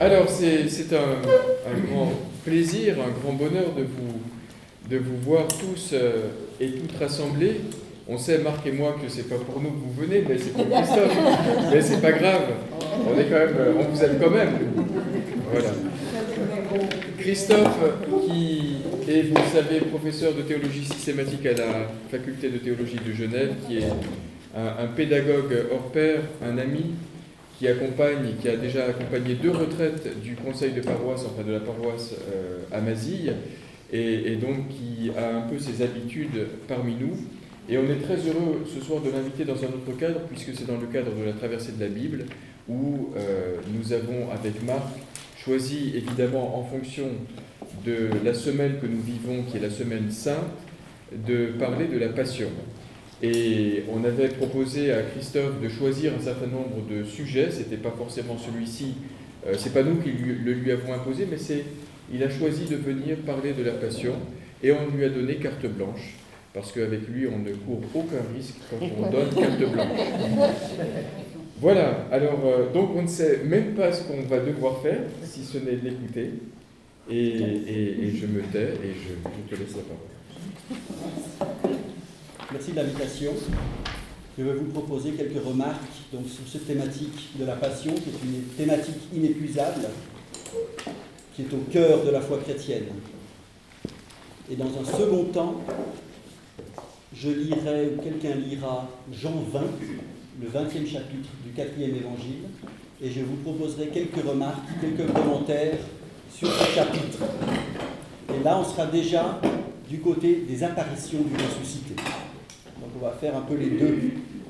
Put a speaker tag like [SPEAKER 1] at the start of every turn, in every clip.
[SPEAKER 1] Alors, c'est un, un, grand plaisir, un grand bonheur de vous, de vous voir tous euh, et toutes rassemblés. On sait, Marc et moi, que c'est pas pour nous que vous venez, mais c'est pour Christophe. mais c'est pas grave. On est quand même, euh, on vous aime quand même. Voilà. Christophe, qui est, vous le savez, professeur de théologie systématique à la faculté de théologie de Genève, qui est un, un pédagogue hors pair, un ami, qui accompagne, qui a déjà accompagné deux retraites du conseil de paroisse, enfin de la paroisse euh, à Mazille, et, donc qui a un peu ses habitudes parmi nous. Et on est très heureux ce soir de l'inviter dans un autre cadre, puisque c'est dans le cadre de la traversée de la Bible, où euh, nous avons, avec Marc, choisi évidemment en fonction de la semaine que nous vivons, qui est la semaine sainte, de parler de la passion. Et on avait proposé à Christophe de choisir un certain nombre de sujets. C'était pas forcément celui-ci. Euh, c'est pas nous qui lui, le lui avons imposé, mais c'est il a choisi de venir parler de la passion et on lui a donné carte blanche parce qu'avec lui on ne court aucun risque quand on donne carte blanche. Voilà. Alors euh, donc on ne sait même pas ce qu'on va devoir faire si ce n'est d'écouter. Et, et, et, je me tais et je, je te laisse la parole.
[SPEAKER 2] Merci de l'invitation. Je vais vous proposer quelques remarques sur cette thématique de la passion, qui est une thématique inépuisable, qui est au cœur de la foi chrétienne. Et dans un second temps, je lirai, ou quelqu'un lira, Jean 20, le 20e chapitre du 4e évangile, et je vous proposerai quelques remarques, quelques commentaires sur ce chapitre. Et là, on sera déjà du côté des apparitions du ressuscité. On va faire un peu les deux.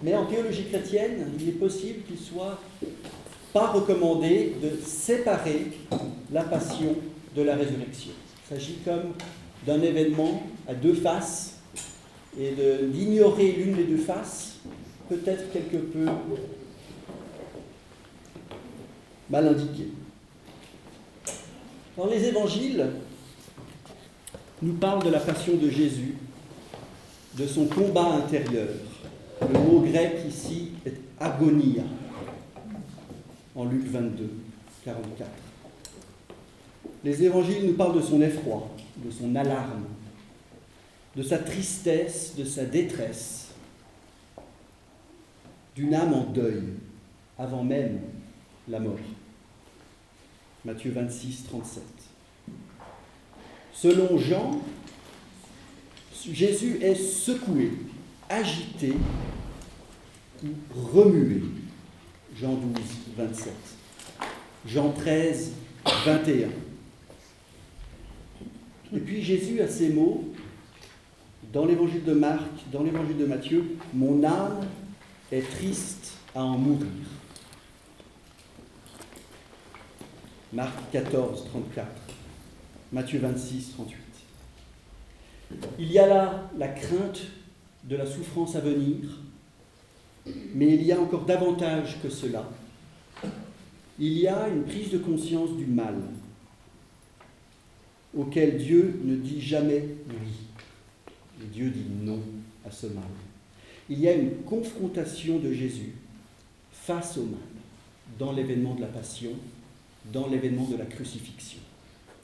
[SPEAKER 2] Mais en théologie chrétienne, il est possible qu'il soit pas recommandé de séparer la passion de la résurrection. Il s'agit comme d'un événement à deux faces et d'ignorer l'une des deux faces peut être quelque peu mal indiqué. Dans les évangiles, nous parle de la passion de Jésus de son combat intérieur. Le mot grec ici est agonia, en Luc 22, 44. Les évangiles nous parlent de son effroi, de son alarme, de sa tristesse, de sa détresse, d'une âme en deuil, avant même la mort. Matthieu 26, 37. Selon Jean, Jésus est secoué, agité ou remué. Jean 12, 27. Jean 13, 21. Et puis Jésus a ces mots dans l'évangile de Marc, dans l'évangile de Matthieu, mon âme est triste à en mourir. Marc 14, 34. Matthieu 26, 38. Il y a là la crainte de la souffrance à venir, mais il y a encore davantage que cela. Il y a une prise de conscience du mal, auquel Dieu ne dit jamais oui. Et Dieu dit non à ce mal. Il y a une confrontation de Jésus face au mal, dans l'événement de la passion, dans l'événement de la crucifixion.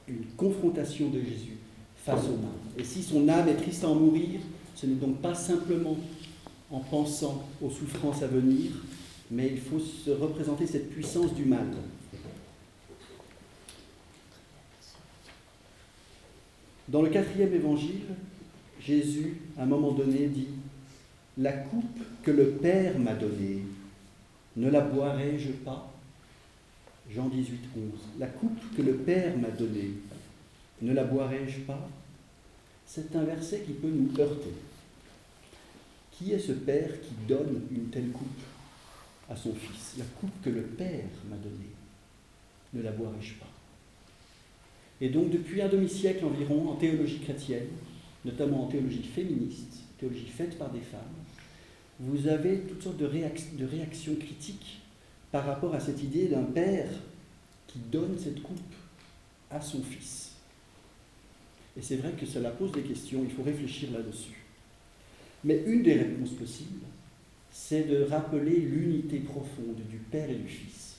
[SPEAKER 2] Une confrontation de Jésus face au mal. Et si son âme est triste à en mourir, ce n'est donc pas simplement en pensant aux souffrances à venir, mais il faut se représenter cette puissance du mal. Dans le quatrième évangile, Jésus, à un moment donné, dit La coupe que le Père m'a donnée, ne la boirai-je pas? Jean 18, 11. La coupe que le Père m'a donnée, ne la boirai-je pas? C'est un verset qui peut nous heurter. Qui est ce Père qui donne une telle coupe à son Fils? La coupe que le Père m'a donnée, ne la boirai-je pas? Et donc depuis un demi-siècle environ, en théologie chrétienne, notamment en théologie féministe, théologie faite par des femmes, vous avez toutes sortes de, de réactions critiques par rapport à cette idée d'un Père qui donne cette coupe à son Fils. Et c'est vrai que cela pose des questions, il faut réfléchir là-dessus. Mais une des réponses possibles, c'est de rappeler l'unité profonde du Père et du Fils.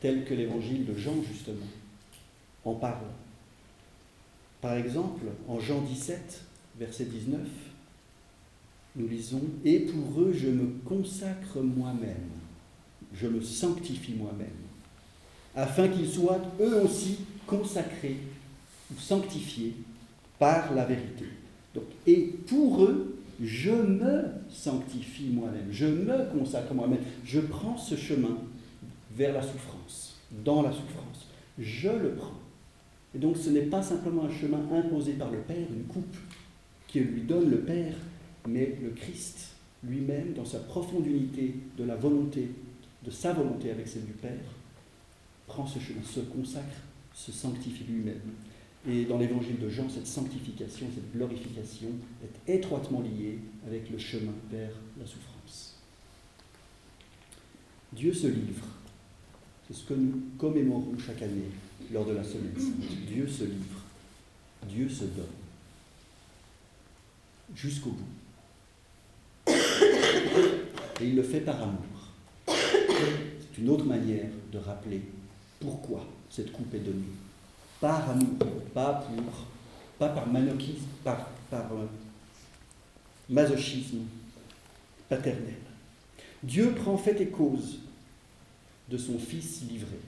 [SPEAKER 2] tel que l'évangile de Jean, justement, en parle. Par exemple, en Jean 17, verset 19, nous lisons Et pour eux, je me consacre moi-même, je me sanctifie moi-même, afin qu'ils soient eux aussi consacrés ou sanctifiés par la vérité. Donc, et pour eux, je me sanctifie moi-même, je me consacre moi-même, je prends ce chemin vers la souffrance, dans la souffrance. Je le prends. Et donc ce n'est pas simplement un chemin imposé par le Père, une coupe qui lui donne le Père, mais le Christ lui-même, dans sa profonde unité de la volonté, de sa volonté avec celle du Père, prend ce chemin, se consacre, se sanctifie lui-même. Et dans l'évangile de Jean, cette sanctification, cette glorification est étroitement liée avec le chemin vers la souffrance. Dieu se livre. C'est ce que nous commémorons chaque année lors de la semaine sainte. Dieu se livre. Dieu se donne. Jusqu'au bout. Et il le fait par amour. C'est une autre manière de rappeler pourquoi cette coupe est donnée par amour, pas, pour, pas par manochisme, par, par euh, masochisme paternel. Dieu prend fait et cause de son Fils livré.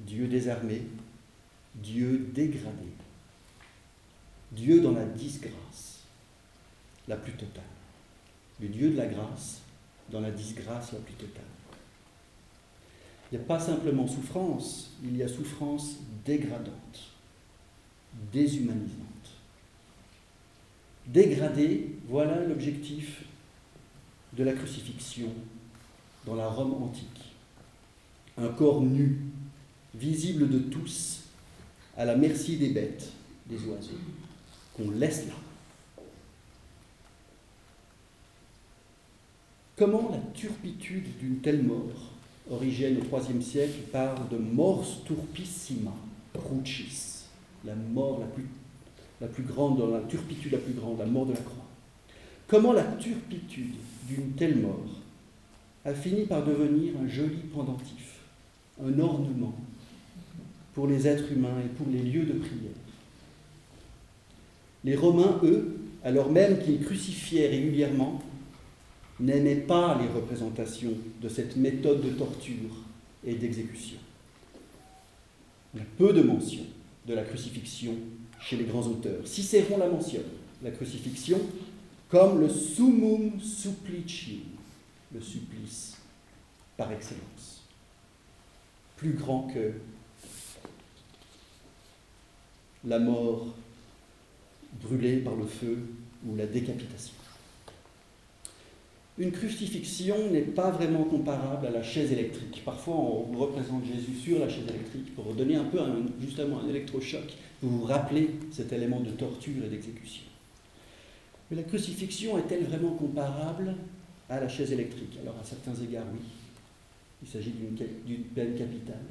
[SPEAKER 2] Dieu désarmé, Dieu dégradé, Dieu dans la disgrâce la plus totale. Le Dieu de la grâce dans la disgrâce la plus totale. Il n'y a pas simplement souffrance, il y a souffrance dégradante, déshumanisante. Dégradée, voilà l'objectif de la crucifixion dans la Rome antique. Un corps nu, visible de tous, à la merci des bêtes, des oiseaux, qu'on laisse là. Comment la turpitude d'une telle mort Origène au IIIe siècle parle de mors turpissima, la mort la plus, la plus grande, la turpitude la plus grande, la mort de la croix. Comment la turpitude d'une telle mort a fini par devenir un joli pendentif, un ornement pour les êtres humains et pour les lieux de prière? Les Romains, eux, alors même qu'ils crucifiaient régulièrement, n'aimait pas les représentations de cette méthode de torture et d'exécution. Il y a peu de mentions de la crucifixion chez les grands auteurs. Cicéron la mentionne, la crucifixion, comme le summum supplicium, le supplice par excellence, plus grand que la mort brûlée par le feu ou la décapitation. Une crucifixion n'est pas vraiment comparable à la chaise électrique. Parfois, on représente Jésus sur la chaise électrique pour donner un peu justement un électrochoc. Vous vous rappelez cet élément de torture et d'exécution. Mais la crucifixion est-elle vraiment comparable à la chaise électrique? Alors, à certains égards, oui. Il s'agit d'une peine capitale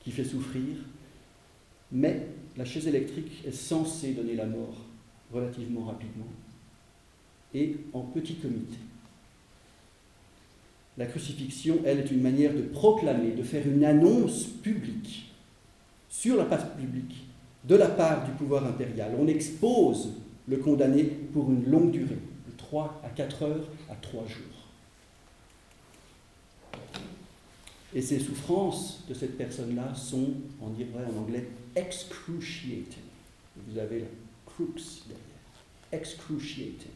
[SPEAKER 2] qui fait souffrir, mais la chaise électrique est censée donner la mort relativement rapidement et en petit comité. La crucifixion, elle, est une manière de proclamer, de faire une annonce publique sur la place publique de la part du pouvoir impérial. On expose le condamné pour une longue durée, de 3 à 4 heures à 3 jours. Et ces souffrances de cette personne-là sont, on dirait en anglais, excruciating. Vous avez la crux derrière. Excruciating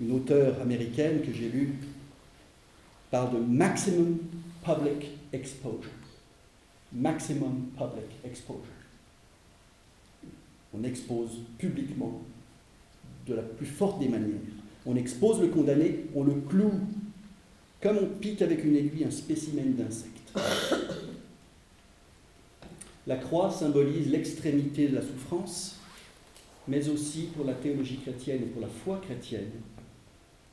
[SPEAKER 2] une auteure américaine que j'ai lue parle de maximum public exposure. Maximum public exposure. On expose publiquement de la plus forte des manières. On expose le condamné, on le cloue comme on pique avec une aiguille un spécimen d'insecte. La croix symbolise l'extrémité de la souffrance, mais aussi pour la théologie chrétienne et pour la foi chrétienne,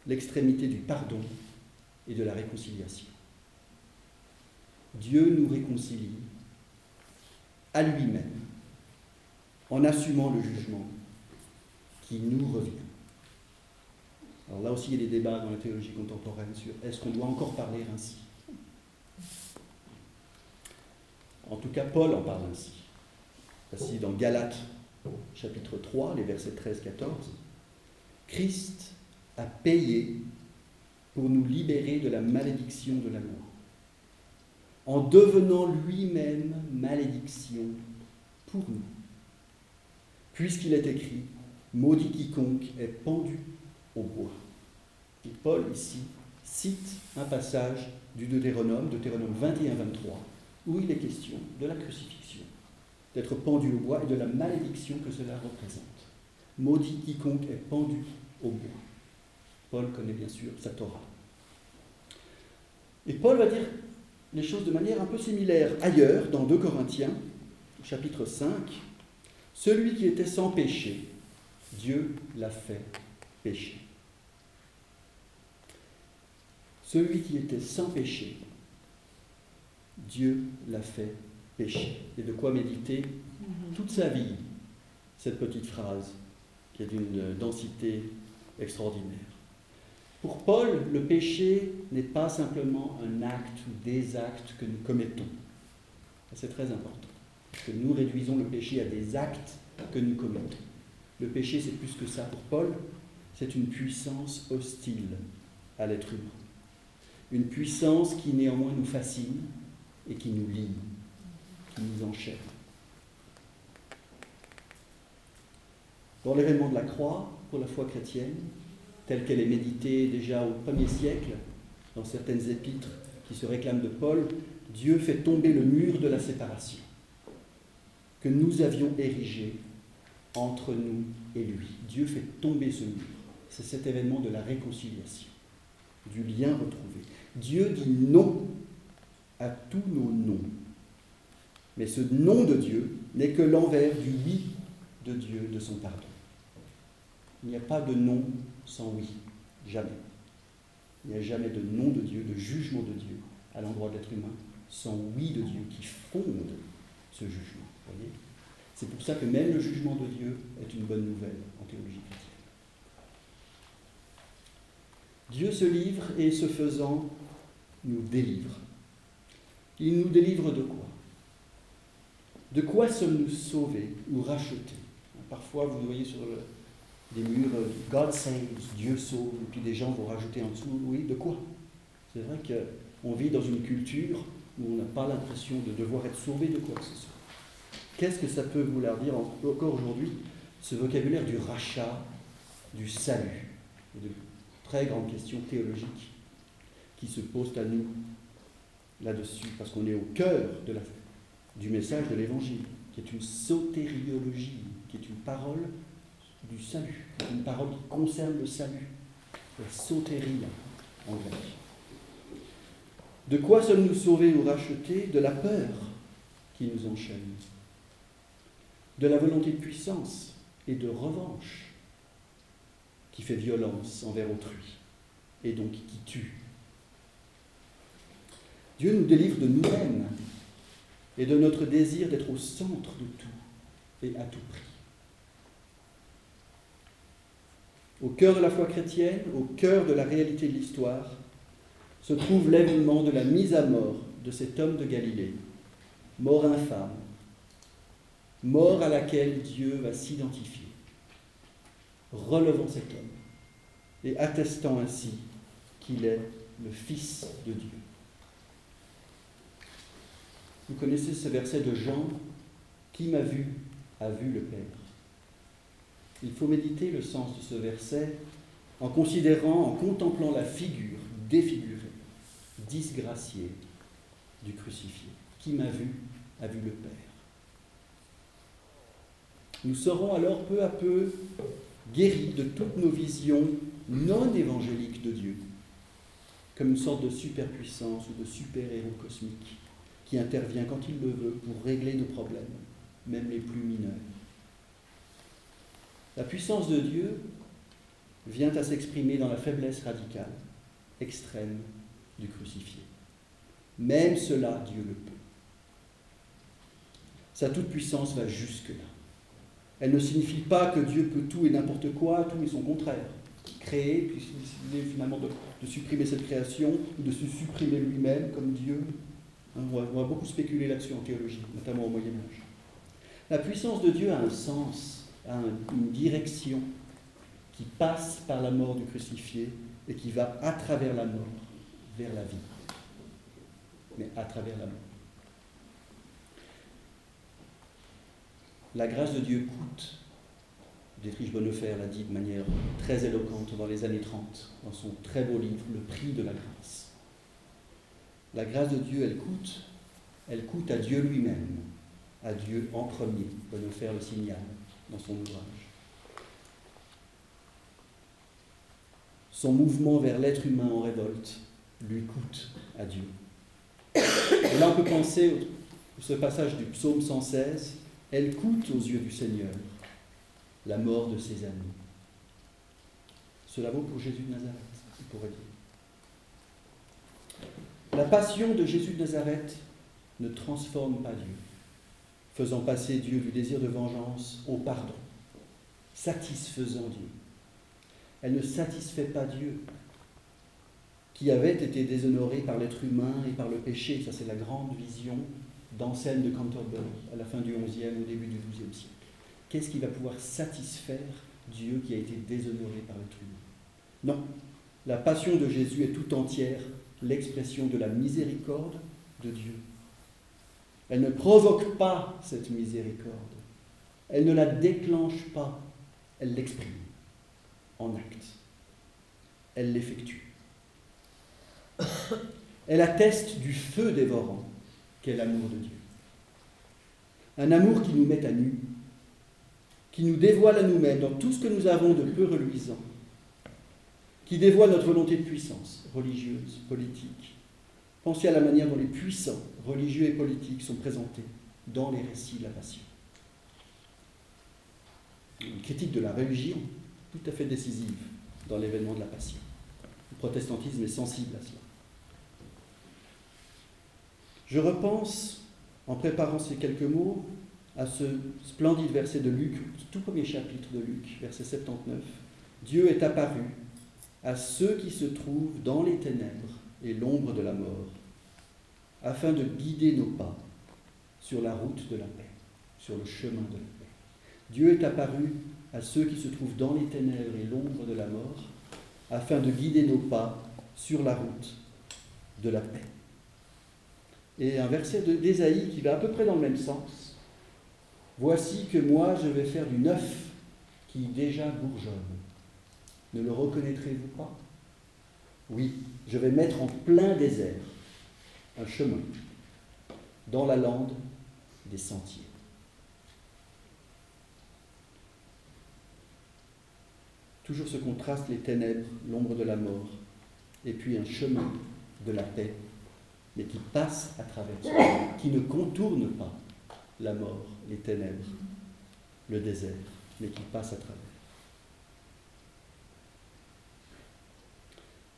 [SPEAKER 2] l'extrémité du pardon et de la réconciliation. Dieu nous réconcilie à lui-même en assumant le jugement qui nous revient. Alors là aussi, il y a des débats dans la théologie contemporaine sur est-ce qu'on doit encore parler ainsi En tout cas, Paul en parle ainsi. Voici dans Galates chapitre 3, les versets 13-14. Christ a payé pour nous libérer de la malédiction de la loi, en devenant lui-même malédiction pour nous. Puisqu'il est écrit, maudit quiconque est pendu au bois. Et Paul ici cite un passage du Deutéronome, Deutéronome 21-23, où il est question de la crucifixion, d'être pendu au bois et de la malédiction que cela représente. Maudit quiconque est pendu au bois. Paul connaît bien sûr sa Torah. Et Paul va dire les choses de manière un peu similaire ailleurs, dans 2 Corinthiens, chapitre 5. Celui qui était sans péché, Dieu l'a fait pécher. Celui qui était sans péché, Dieu l'a fait pécher. Et de quoi méditer toute sa vie cette petite phrase qui est d'une densité extraordinaire. Pour Paul, le péché n'est pas simplement un acte ou des actes que nous commettons. C'est très important. Que nous réduisons le péché à des actes que nous commettons. Le péché, c'est plus que ça pour Paul, c'est une puissance hostile à l'être humain. Une puissance qui néanmoins nous fascine et qui nous lie, qui nous enchaîne. Dans l'événement de la croix, pour la foi chrétienne, telle qu'elle est méditée déjà au premier siècle, dans certaines épîtres qui se réclament de Paul, Dieu fait tomber le mur de la séparation que nous avions érigé entre nous et lui. Dieu fait tomber ce mur. C'est cet événement de la réconciliation, du lien retrouvé. Dieu dit non à tous nos noms. Mais ce nom de Dieu n'est que l'envers du oui de Dieu, de son pardon. Il n'y a pas de non sans oui. Jamais. Il n'y a jamais de nom de Dieu, de jugement de Dieu à l'endroit de l'être humain, sans oui de Dieu qui fonde ce jugement. C'est pour ça que même le jugement de Dieu est une bonne nouvelle en théologie chrétienne. Dieu se livre et ce faisant nous délivre. Il nous délivre de quoi? De quoi sommes-nous sauvés ou rachetés? Parfois, vous voyez sur le, des murs euh, God saves, Dieu sauve, et puis des gens vont rajouter en dessous, oui, de quoi? C'est vrai qu'on vit dans une culture où on n'a pas l'impression de devoir être sauvé de quoi que ce soit. Qu'est-ce que ça peut vouloir dire encore aujourd'hui, ce vocabulaire du rachat, du salut, de très grandes questions théologiques qui se posent à nous là-dessus, parce qu'on est au cœur de la, du message de l'Évangile, qui est une sotériologie, qui est une parole du salut, une parole qui concerne le salut, la sotérie en grec. De quoi sommes-nous sauvés ou rachetés? De la peur qui nous enchaîne, de la volonté de puissance et de revanche qui fait violence envers autrui et donc qui tue. Dieu nous délivre de nous-mêmes et de notre désir d'être au centre de tout et à tout prix. Au cœur de la foi chrétienne, au cœur de la réalité de l'histoire, se trouve l'événement de la mise à mort de cet homme de Galilée, mort infâme, mort à laquelle Dieu va s'identifier, relevant cet homme et attestant ainsi qu'il est le Fils de Dieu. Vous connaissez ce verset de Jean, Qui m'a vu a vu le Père. Il faut méditer le sens de ce verset en considérant, en contemplant la figure défigurée, disgraciée du crucifié. Qui m'a vu a vu le Père. Nous serons alors peu à peu guéris de toutes nos visions non évangéliques de Dieu, comme une sorte de superpuissance ou de super-héros cosmique qui intervient quand il le veut pour régler nos problèmes, même les plus mineurs. La puissance de Dieu vient à s'exprimer dans la faiblesse radicale, extrême du crucifié. Même cela, Dieu le peut. Sa toute-puissance va jusque-là. Elle ne signifie pas que Dieu peut tout et n'importe quoi, tout et son contraire. créer, puis décider finalement de, supprimer cette création, ou de se supprimer lui-même comme Dieu. Hein, on, va, on, va, beaucoup spéculer là-dessus en théologie, notamment au Moyen Âge. La puissance de Dieu a un sens, a une direction qui passe par la mort du crucifié et qui va à travers la mort vers la vie. Mais à travers la mort. La grâce de Dieu coûte. Dietrich Bonhoeffer l'a dit de manière très éloquente dans les années 30, dans son très beau livre, Le prix de la grâce. La grâce de Dieu, elle coûte, elle coûte à Dieu lui-même, à Dieu en premier. Bonhoeffer le signale son ouvrage. Son mouvement vers l'être humain en révolte lui coûte à Dieu. Et là, on peut penser ce passage du psaume 116 elle coûte aux yeux du Seigneur la mort de ses amis. Cela vaut pour Jésus de Nazareth. La passion de Jésus de Nazareth ne transforme pas Dieu, faisant passer Dieu du désir de vengeance au pardon, satisfaisant Dieu. Elle ne satisfait pas Dieu, qui avait été déshonoré par l'être humain et par le péché. Ça, c'est la grande vision d'Anselme de Canterbury à la fin du XIe, au début du XIIe siècle. Qu'est-ce qui va pouvoir satisfaire Dieu qui a été déshonoré par l'être humain? Non, la passion de Jésus est tout entière l'expression de la miséricorde de Dieu. Elle ne provoque pas cette miséricorde. Elle ne la déclenche pas. Elle l'exprime en acte. Elle l'effectue. Elle atteste du feu dévorant qu'est l'amour de Dieu. Un amour qui nous met à nu, qui nous dévoile à nous-mêmes dans tout ce que nous avons de peu reluisant, qui dévoile notre volonté de puissance religieuse, politique. Pensez à la manière dont les puissants, religieux et politiques, sont présentés dans les récits de la Passion. Une critique de la religion tout à fait décisive dans l'événement de la Passion. Le protestantisme est sensible à cela. Je repense, en préparant ces quelques mots, à ce splendide verset de Luc, tout premier chapitre de Luc, verset 79. Dieu est apparu à ceux qui se trouvent dans les ténèbres et l'ombre de la mort, afin de guider nos pas sur la route de la paix, sur le chemin de la paix. Dieu est apparu à ceux qui se trouvent dans les ténèbres et l'ombre de la mort, afin de guider nos pas sur la route de la paix et un verset d'Ésaïe qui va à peu près dans le même sens. Voici que moi je vais faire du neuf qui déjà bourgeonne. Ne le reconnaîtrez-vous pas? Oui, je vais mettre en plein désert un chemin dans la lande des sentiers. Toujours ce contraste, les ténèbres, l'ombre de la mort, et puis un chemin de la paix mais qui passe à travers qui ne contourne pas la mort, les ténèbres, le désert, mais qui passe à travers.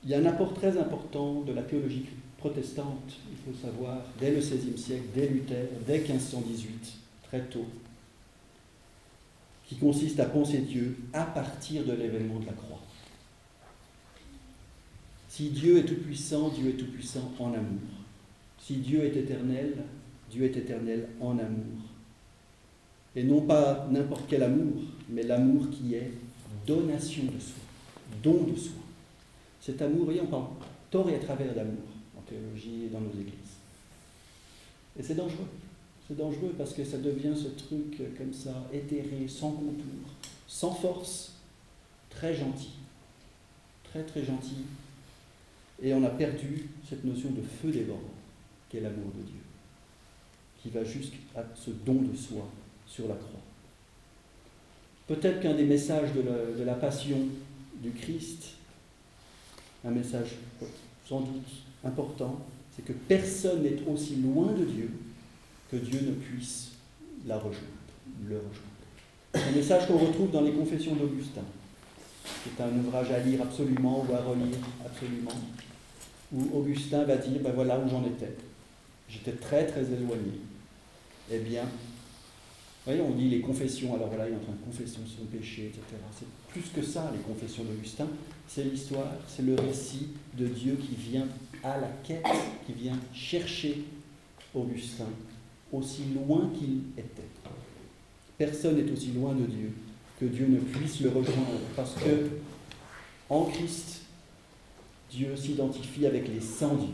[SPEAKER 2] Il y a un apport très important de la théologie protestante, il faut savoir, dès le XVIe siècle, dès Luther, dès 1518, très tôt, qui consiste à penser Dieu à partir de l'événement de la croix. Si Dieu est tout-puissant, Dieu est tout-puissant en amour. Si Dieu est éternel, Dieu est éternel en amour. Et non pas n'importe quel amour, mais l'amour qui est donation de soi, don de soi. Cet amour, voyez, on parle tort et à travers d'amour en théologie et dans nos églises. Et c'est dangereux. C'est dangereux parce que ça devient ce truc comme ça, éthéré, sans contour, sans force, très gentil. Très très gentil. Et on a perdu cette notion de feu dévorant qu'est l'amour de Dieu, qui va jusqu'à ce don de soi sur la croix. Peut-être qu'un des messages de la, passion du Christ, un message sans doute important, c'est que personne n'est aussi loin de Dieu que Dieu ne puisse la rejoindre, le rejoindre. Un message qu'on retrouve dans les Confessions d'Augustin. C'est un ouvrage à lire absolument ou à relire absolument, où Augustin va dire, ben voilà où j'en étais. J'étais très très éloigné. Eh bien, voyez, on dit les confessions, alors voilà, il est en train de confesser son péché, etc. C'est plus que ça, les confessions d'Augustin. C'est l'histoire, c'est le récit de Dieu qui vient à la quête, qui vient chercher Augustin, aussi loin qu'il était. Personne n'est aussi loin de Dieu que Dieu ne puisse le rejoindre, parce que en Christ, Dieu s'identifie avec les sans Dieu.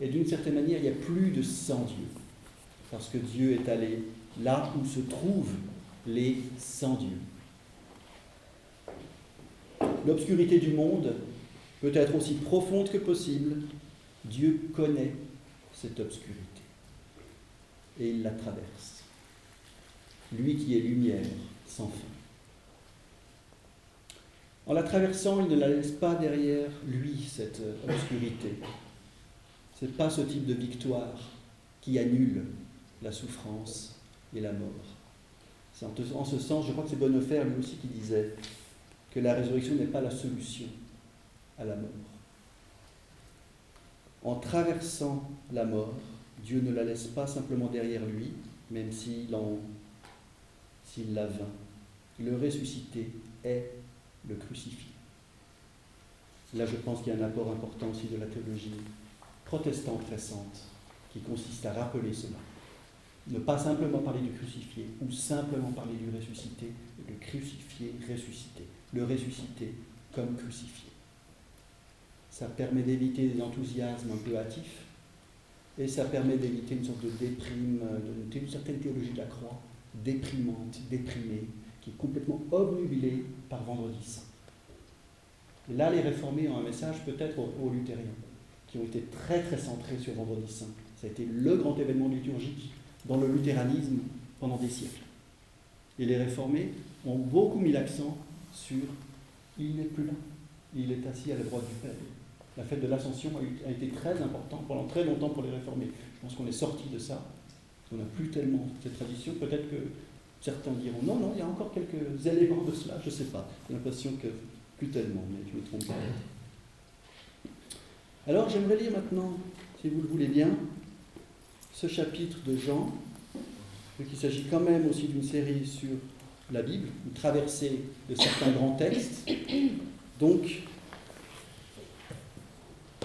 [SPEAKER 2] Et d'une certaine manière, il n'y a plus de sans Dieu, parce que Dieu est allé là où se trouvent les sans Dieu. L'obscurité du monde peut être aussi profonde que possible. Dieu connaît cette obscurité et il la traverse. Lui qui est lumière sans fin. En la traversant, il ne la laisse pas derrière lui, cette obscurité. Ce n'est pas ce type de victoire qui annule la souffrance et la mort. C'est en, ce sens, je crois que c'est Bonhoeffer lui aussi qui disait que la résurrection n'est pas la solution à la mort. En traversant la mort, Dieu ne la laisse pas simplement derrière lui, même s'il s'il la vainc. Le ressuscité est le crucifié. Là, je pense qu'il y a un apport important aussi de la théologie protestante récente qui consiste à rappeler cela. Ne pas simplement parler du crucifié ou simplement parler du ressuscité, le crucifié ressuscité, le ressuscité comme crucifié. Ça permet d'éviter des enthousiasmes un peu hâtifs et ça permet d'éviter une sorte de déprime, une certaine théologie de la croix, déprimante, déprimée, qui est complètement obnubilée par Vendredi Saint. Là, les réformés ont un message peut-être aux, luthériens, qui ont été très très centrés sur Vendredi Saint. Ça a été le grand événement liturgique dans le luthéranisme pendant des siècles. Et les réformés ont beaucoup mis l'accent sur il n'est plus là, il est assis à la droite du Père. La fête de l'Ascension a, été très importante pendant très longtemps pour les réformés. Je pense qu'on est sorti de ça. On n'a plus tellement cette tradition. Peut-être que certains diront non, non, il y a encore quelques éléments de cela, je ne sais pas. J'ai l'impression que plus tellement, mais je me trompe. Alors j'aimerais lire maintenant, si vous le voulez bien, ce chapitre de Jean, qu'il s'agit quand même aussi d'une série sur la Bible, une traversée de certains grands textes. Donc,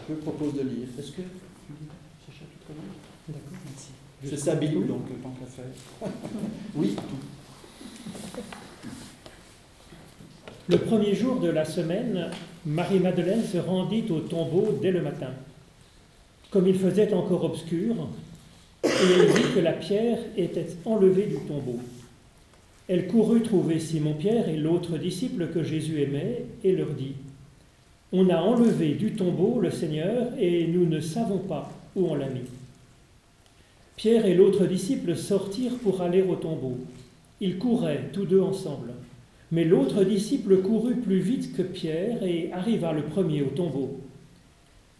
[SPEAKER 2] je propose de lire. Est-ce que tu lis ce chapitre-là? D'accord, merci. C'est sa Bible, donc tant qu'à faire. oui, tout.
[SPEAKER 3] Le premier jour de la semaine, Marie-Madeleine se rendit au tombeau dès le matin. Comme il faisait encore obscur, et elle vit que la pierre était enlevée du tombeau. Elle courut trouver Simon-Pierre et l'autre disciple que Jésus aimait et leur dit On a enlevé du tombeau le Seigneur et nous ne savons pas où on l'a mis. Pierre et l'autre disciple sortirent pour aller au tombeau. Ils couraient tous deux ensemble. Mais l'autre disciple courut plus vite que Pierre et arriva le premier au tombeau.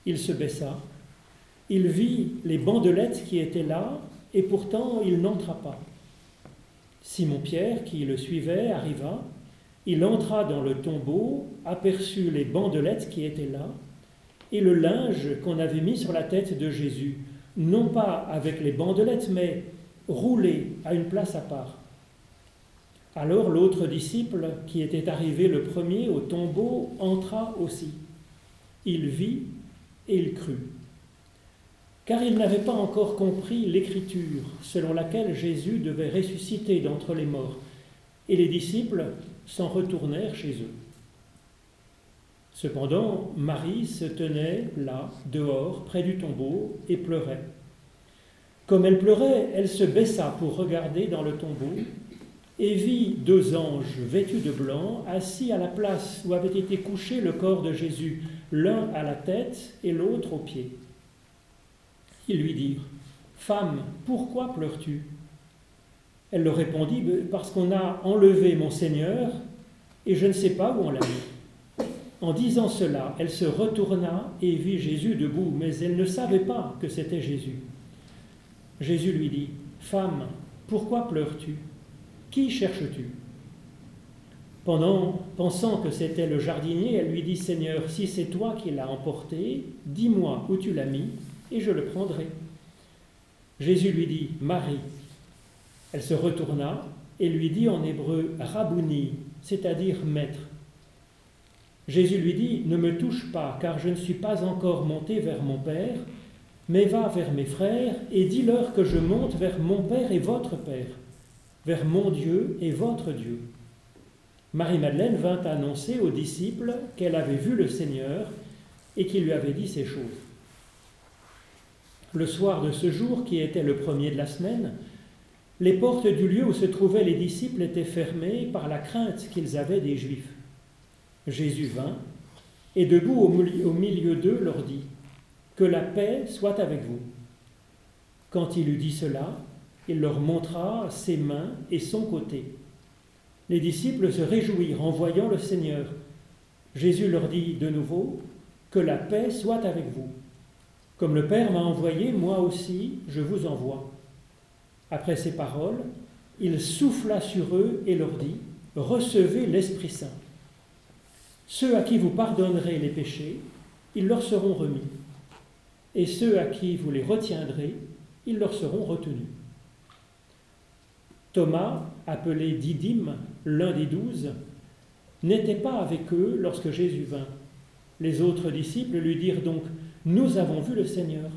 [SPEAKER 3] Il se baissa, il vit les bandelettes qui étaient là, et pourtant il n'entra pas. Simon-Pierre, qui le suivait, arriva, il entra dans le tombeau, aperçut les bandelettes qui étaient là, et le linge qu'on avait mis sur la tête de Jésus, non pas avec les bandelettes, mais roulé à une place à part. Alors l'autre disciple, qui était arrivé le premier au tombeau, entra aussi. Il vit et il crut. Car il n'avait pas encore compris l'écriture selon laquelle Jésus devait ressusciter d'entre les morts, et les disciples s'en retournèrent chez eux. Cependant, Marie se tenait là, dehors, près du tombeau, et pleurait. Comme elle pleurait, elle se baissa pour regarder dans le tombeau, et vit deux anges vêtus de blanc assis à la place où avait été couché le corps de Jésus, l'un à la tête et l'autre aux pieds. Ils lui dirent, Femme, pourquoi pleures-tu? Elle leur répondit, Parce qu'on a enlevé mon Seigneur, et je ne sais pas où on l'a mis. En disant cela, elle se retourna et vit Jésus debout, mais elle ne savait pas que c'était Jésus. Jésus lui dit, Femme, pourquoi pleures-tu qui cherches-tu? Pendant, pensant que c'était le jardinier, elle lui dit Seigneur, si c'est toi qui l'as emporté, dis-moi où tu l'as mis, et je le prendrai. Jésus lui dit Marie. Elle se retourna et lui dit en hébreu Rabouni, c'est-à-dire maître. Jésus lui dit Ne me touche pas, car je ne suis pas encore monté vers mon Père, mais va vers mes frères et dis-leur que je monte vers mon Père et votre Père, vers mon Dieu et votre Dieu. Marie-Madeleine vint annoncer aux disciples qu'elle avait vu le Seigneur et qu'il lui avait dit ces choses. Le soir de ce jour, qui était le premier de la semaine, les portes du lieu où se trouvaient les disciples étaient fermées par la crainte qu'ils avaient des Juifs. Jésus vint et debout au milieu d'eux leur dit Que la paix soit avec vous. Quand il eut dit cela, il leur montra ses mains et son côté. Les disciples se réjouirent en voyant le Seigneur. Jésus leur dit de nouveau Que la paix soit avec vous. Comme le Père m'a envoyé, moi aussi je vous envoie. Après ces paroles, il souffla sur eux et leur dit Recevez l'Esprit Saint. Ceux à qui vous pardonnerez les péchés, ils leur seront remis. Et ceux à qui vous les retiendrez, ils leur seront retenus. Thomas, appelé Didyme, l'un des douze, n'était pas avec eux lorsque Jésus vint. Les autres disciples lui dirent donc, Nous avons vu le Seigneur.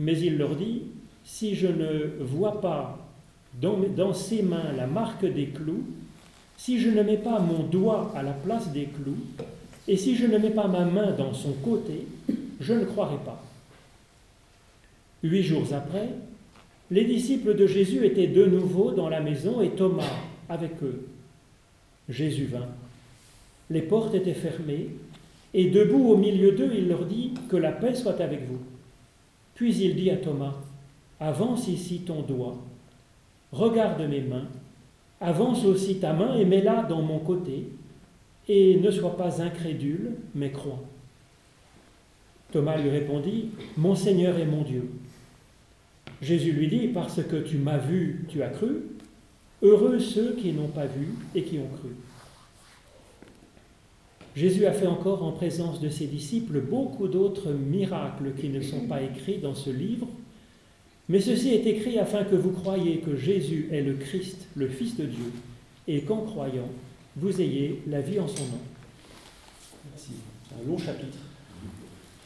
[SPEAKER 3] Mais il leur dit, Si je ne vois pas dans, ses mains la marque des clous, si je ne mets pas mon doigt à la place des clous, et si je ne mets pas ma main dans son côté, je ne croirai pas. Huit jours après, les disciples de Jésus étaient de nouveau dans la maison et Thomas avec eux. Jésus vint. Les portes étaient fermées et debout au milieu d'eux, il leur dit Que la paix soit avec vous. Puis il dit à Thomas Avance ici ton doigt, regarde mes mains Avance aussi ta main et mets-la dans mon côté, et ne sois pas incrédule, mais crois. Thomas lui répondit, Mon Seigneur et mon Dieu. Jésus lui dit, Parce que tu m'as vu, tu as cru. Heureux ceux qui n'ont pas vu et qui ont cru. Jésus a fait encore en présence de ses disciples beaucoup d'autres miracles qui ne sont pas écrits dans ce livre, mais ceci est écrit afin que vous croyiez que Jésus est le Christ, le Fils de Dieu, et qu'en croyant, vous ayez la vie en son nom.
[SPEAKER 2] Merci. Un long chapitre.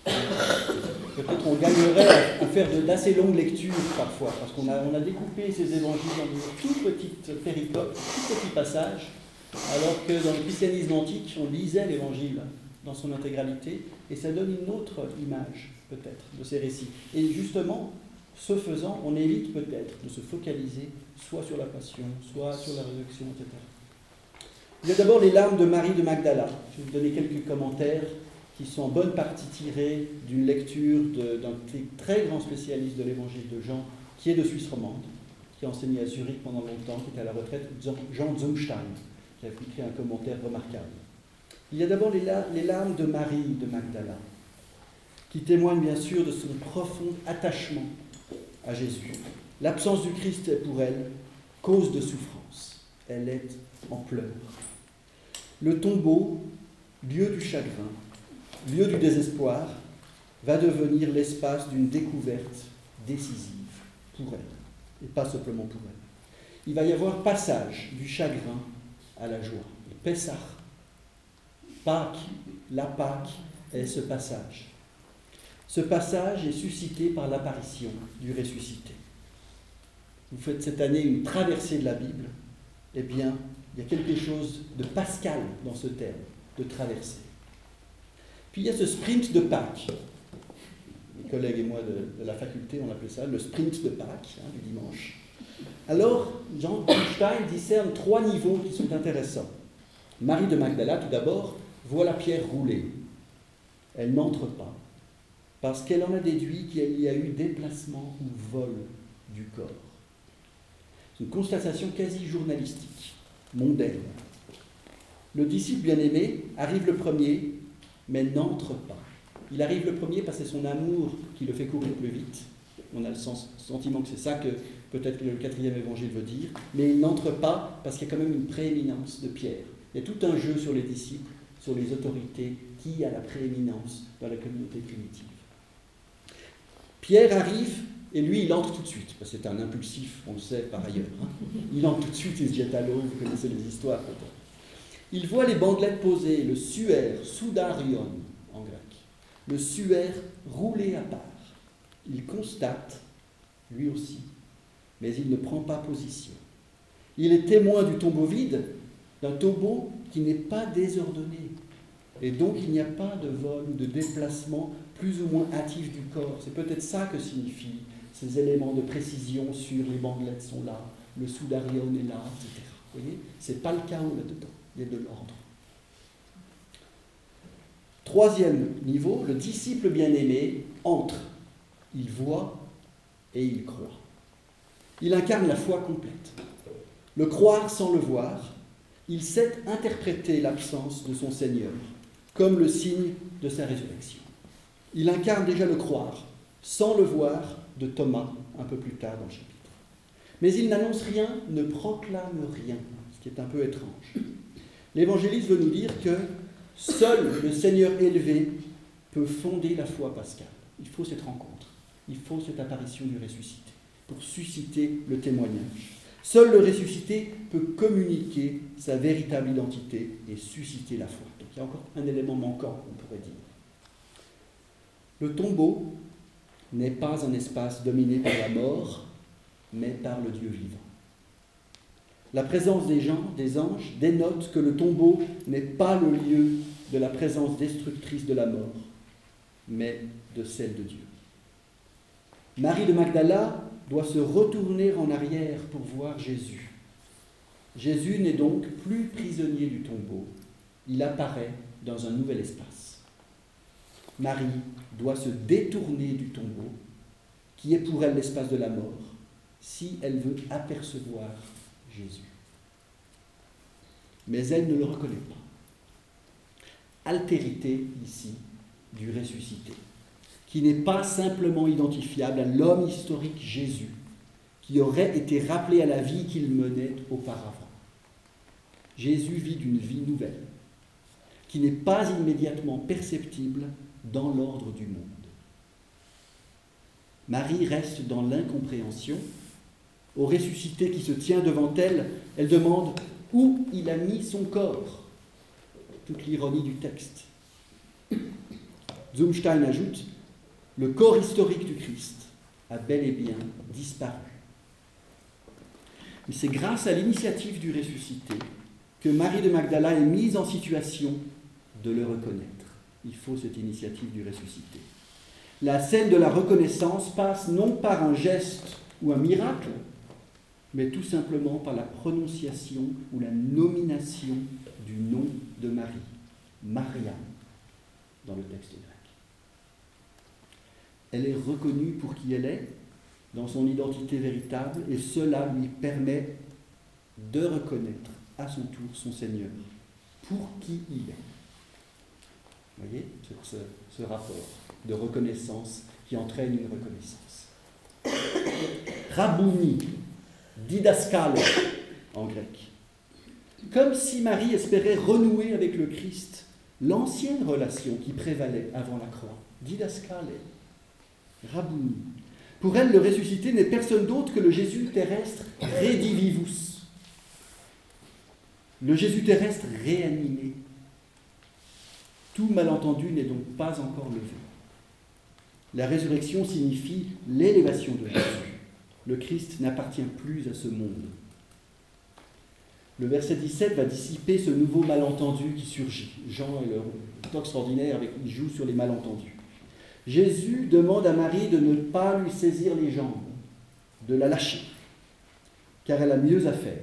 [SPEAKER 2] Peut-être on gagnerait à faire d'assez longues lectures parfois, parce qu'on a, découpé ces évangiles dans de toutes petites péricopes, tout petits passages, alors que dans le christianisme antique, on lisait l'évangile dans son intégralité, et ça donne une autre image, peut-être, de ces récits. Et justement, ce faisant, on évite peut-être de se focaliser soit sur la passion, soit sur la réduction, etc. Il y a d'abord les larmes de Marie de Magdala. Je vais vous donner quelques commentaires qui sont en bonne partie tirés d'une lecture d'un très grand spécialiste de l'évangile de Jean, qui est de Suisse romande, qui a enseigné à Zurich pendant longtemps, qui est à la retraite, Jean Zumstein, qui a écrit un commentaire remarquable. Il y a d'abord les, larmes de Marie de Magdala, qui témoignent bien sûr de son profond attachement à Jésus. L'absence du Christ est pour elle cause de souffrance. Elle est en pleurs. Le tombeau, lieu du chagrin, lieu du désespoir, va devenir l'espace d'une découverte décisive pour elle, et pas simplement pour elle. Il va y avoir passage du chagrin à la joie. Pessah, Pâques, la Pâque est ce passage. Ce passage est suscité par l'apparition du ressuscité. Vous faites cette année une traversée de la Bible, eh bien, il y a quelque chose de pascal dans ce terme, de traversée. Puis il y a ce sprint de Pâques. Mes collègues et moi de, la faculté, on appelait ça le sprint de Pâques, hein, du dimanche. Alors, Jean Stein discerne trois niveaux qui sont intéressants. Marie de Magdala, tout d'abord, voit la pierre rouler. Elle n'entre pas parce qu'elle en a déduit qu'il y a eu déplacement ou vol du corps. C'est une constatation quasi journalistique, mondaine. Le disciple bien-aimé arrive le premier, mais n'entre pas. Il arrive le premier parce que c'est son amour qui le fait courir plus vite. On a le sentiment que c'est ça que peut-être le quatrième évangile veut dire, mais il n'entre pas parce qu'il y a quand même une prééminence de Pierre. Il y a tout un jeu sur les disciples, sur les autorités, qui a la prééminence dans la communauté primitive. Pierre arrive Et lui, il entre tout de suite, parce que c'est un impulsif, on le sait par ailleurs. hein. Il entre tout de suite, il se jette à l'eau, vous connaissez les histoires peut-être. Il voit les bandelettes posées, le suaire, soudarion en grec, le suaire roulé à part. Il constate, lui aussi, mais il ne prend pas position. Il est témoin du tombeau vide, d'un tombeau qui n'est pas désordonné. Et donc il n'y a pas de vol ou de déplacement plus ou moins hâtif du corps. C'est peut-être ça que signifient ces éléments de précision sur les bandelettes sont là, le soudarion est là, etc. Vous voyez C'est pas le chaos là-dedans, il y a de l'ordre. Troisième niveau, le disciple bien-aimé entre. Il voit et il croit. Il incarne la foi complète. Le croire sans le voir, il sait interpréter l'absence de son Seigneur comme le signe de sa résurrection. Il incarne déjà le croire sans le voir de Thomas un peu plus tard dans le chapitre. Mais il n'annonce rien, ne proclame rien, ce qui est un peu étrange. L'évangéliste veut nous dire que seul le Seigneur élevé peut fonder la foi pascale. Il faut cette rencontre, il faut cette apparition du ressuscité pour susciter le témoignage. Seul le ressuscité peut communiquer sa véritable identité et susciter la foi. Donc il y a encore un élément manquant, on pourrait dire. Le tombeau n'est pas un espace dominé par la mort, mais par le Dieu vivant. La présence des gens, des anges, dénote que le tombeau n'est pas le lieu de la présence destructrice de la mort, mais de celle de Dieu. Marie de Magdala doit se retourner en arrière pour voir Jésus. Jésus n'est donc plus prisonnier du tombeau, il apparaît dans un nouvel espace. Marie doit se détourner du tombeau, qui est pour elle l'espace de la mort, si elle veut apercevoir Jésus. Mais elle ne le reconnaît pas. Altérité ici du ressuscité, qui n'est pas simplement identifiable à l'homme historique Jésus, qui aurait été rappelé à la vie qu'il menait auparavant. Jésus vit d'une vie nouvelle, qui n'est pas immédiatement perceptible dans l'ordre du monde. Marie reste dans l'incompréhension. Au ressuscité qui se tient devant elle, elle demande où il a mis son corps? Toute l'ironie du texte. Zumstein ajoute Le corps historique du Christ a bel et bien disparu. Mais c'est grâce à l'initiative du ressuscité que Marie de Magdala est mise en situation de le reconnaître. Il faut cette initiative du ressuscité. La scène de la reconnaissance passe non par un geste ou un miracle, mais tout simplement par la prononciation ou la nomination du nom de Marie, Maria, dans le texte grec. Elle est reconnue pour qui elle est, dans son identité véritable, et cela lui permet de reconnaître à son tour son Seigneur, pour qui il est. Vous voyez ce, rapport de reconnaissance qui entraîne une reconnaissance. Rabouni, didaskalo en grec. Comme si Marie espérait renouer avec le Christ l'ancienne relation qui prévalait avant la croix. Didaskale, Rabouni. Pour elle, le ressuscité n'est personne d'autre que le Jésus terrestre redivivus. Le Jésus terrestre réanimé. Tout malentendu n'est donc pas encore levé. La résurrection signifie l'élévation de Jésus. Le Christ n'appartient plus à ce monde. Le verset 17 va dissiper ce nouveau malentendu qui surgit. Jean est le extraordinaire avec il joue sur les malentendus. Jésus demande à Marie de ne pas lui saisir les jambes, de la lâcher, car elle a mieux à faire.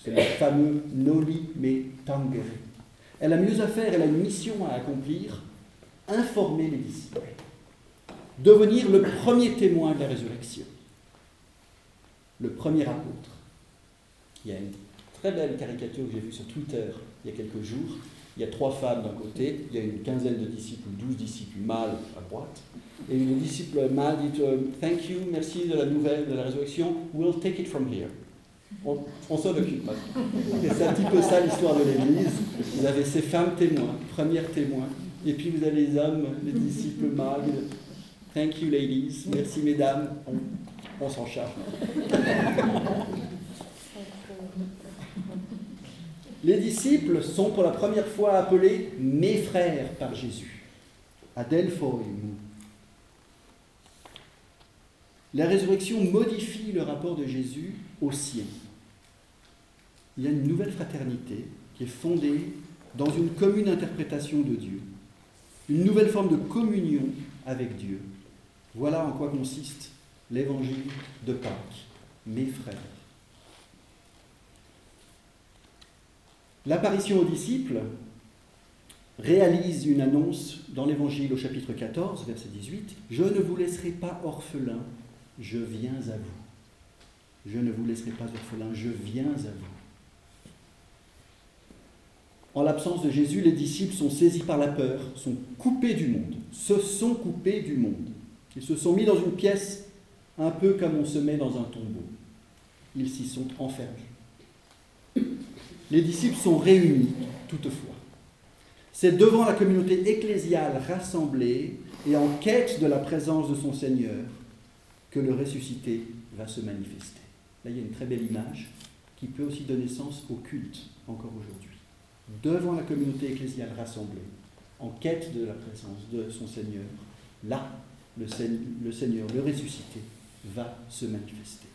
[SPEAKER 2] C'est le fameux noli me tangere. Elle a mieux à faire, elle a une mission à accomplir, informer les disciples, devenir le premier témoin de la résurrection, le premier apôtre. Il y a une très belle caricature que j'ai vue sur Twitter il y a quelques jours. Il y a trois femmes d'un côté, il y a une quinzaine de disciples, douze disciples mâles à droite, et une disciple mâle dit euh, Thank you, merci de la nouvelle, de la résurrection, we'll take it from here. On, on s'en occupe c'est un petit peu ça l'histoire de l'Église. Vous avez ces femmes témoins, premières témoins, et puis vous avez les hommes, les disciples mâles. Thank you, ladies. Merci, mesdames. On s'en charge. Les disciples sont pour la première fois appelés mes frères par Jésus. Adelphoi. La résurrection modifie le rapport de Jésus au sien. Il y a une nouvelle fraternité qui est fondée dans une commune interprétation de Dieu, une nouvelle forme de communion avec Dieu. Voilà en quoi consiste l'évangile de Pâques, mes frères. L'apparition aux disciples réalise une annonce dans l'évangile au chapitre 14, verset 18. Je ne vous laisserai pas orphelin, je viens à vous. Je ne vous laisserai pas orphelin, je viens à vous. En l'absence de Jésus, les disciples sont saisis par la peur, sont coupés du monde, se sont coupés du monde. Ils se sont mis dans une pièce un peu comme on se met dans un tombeau. Ils s'y sont enfermés les disciples sont réunis toutefois. C'est devant la communauté ecclésiale rassemblée et en quête de la présence de son Seigneur que le ressuscité va se manifester. Là, il y a une très belle image qui peut aussi donner sens au culte encore aujourd'hui. Devant la communauté ecclésiale rassemblée, en quête de la présence de son Seigneur, là, le Seigneur, le ressuscité, va se manifester.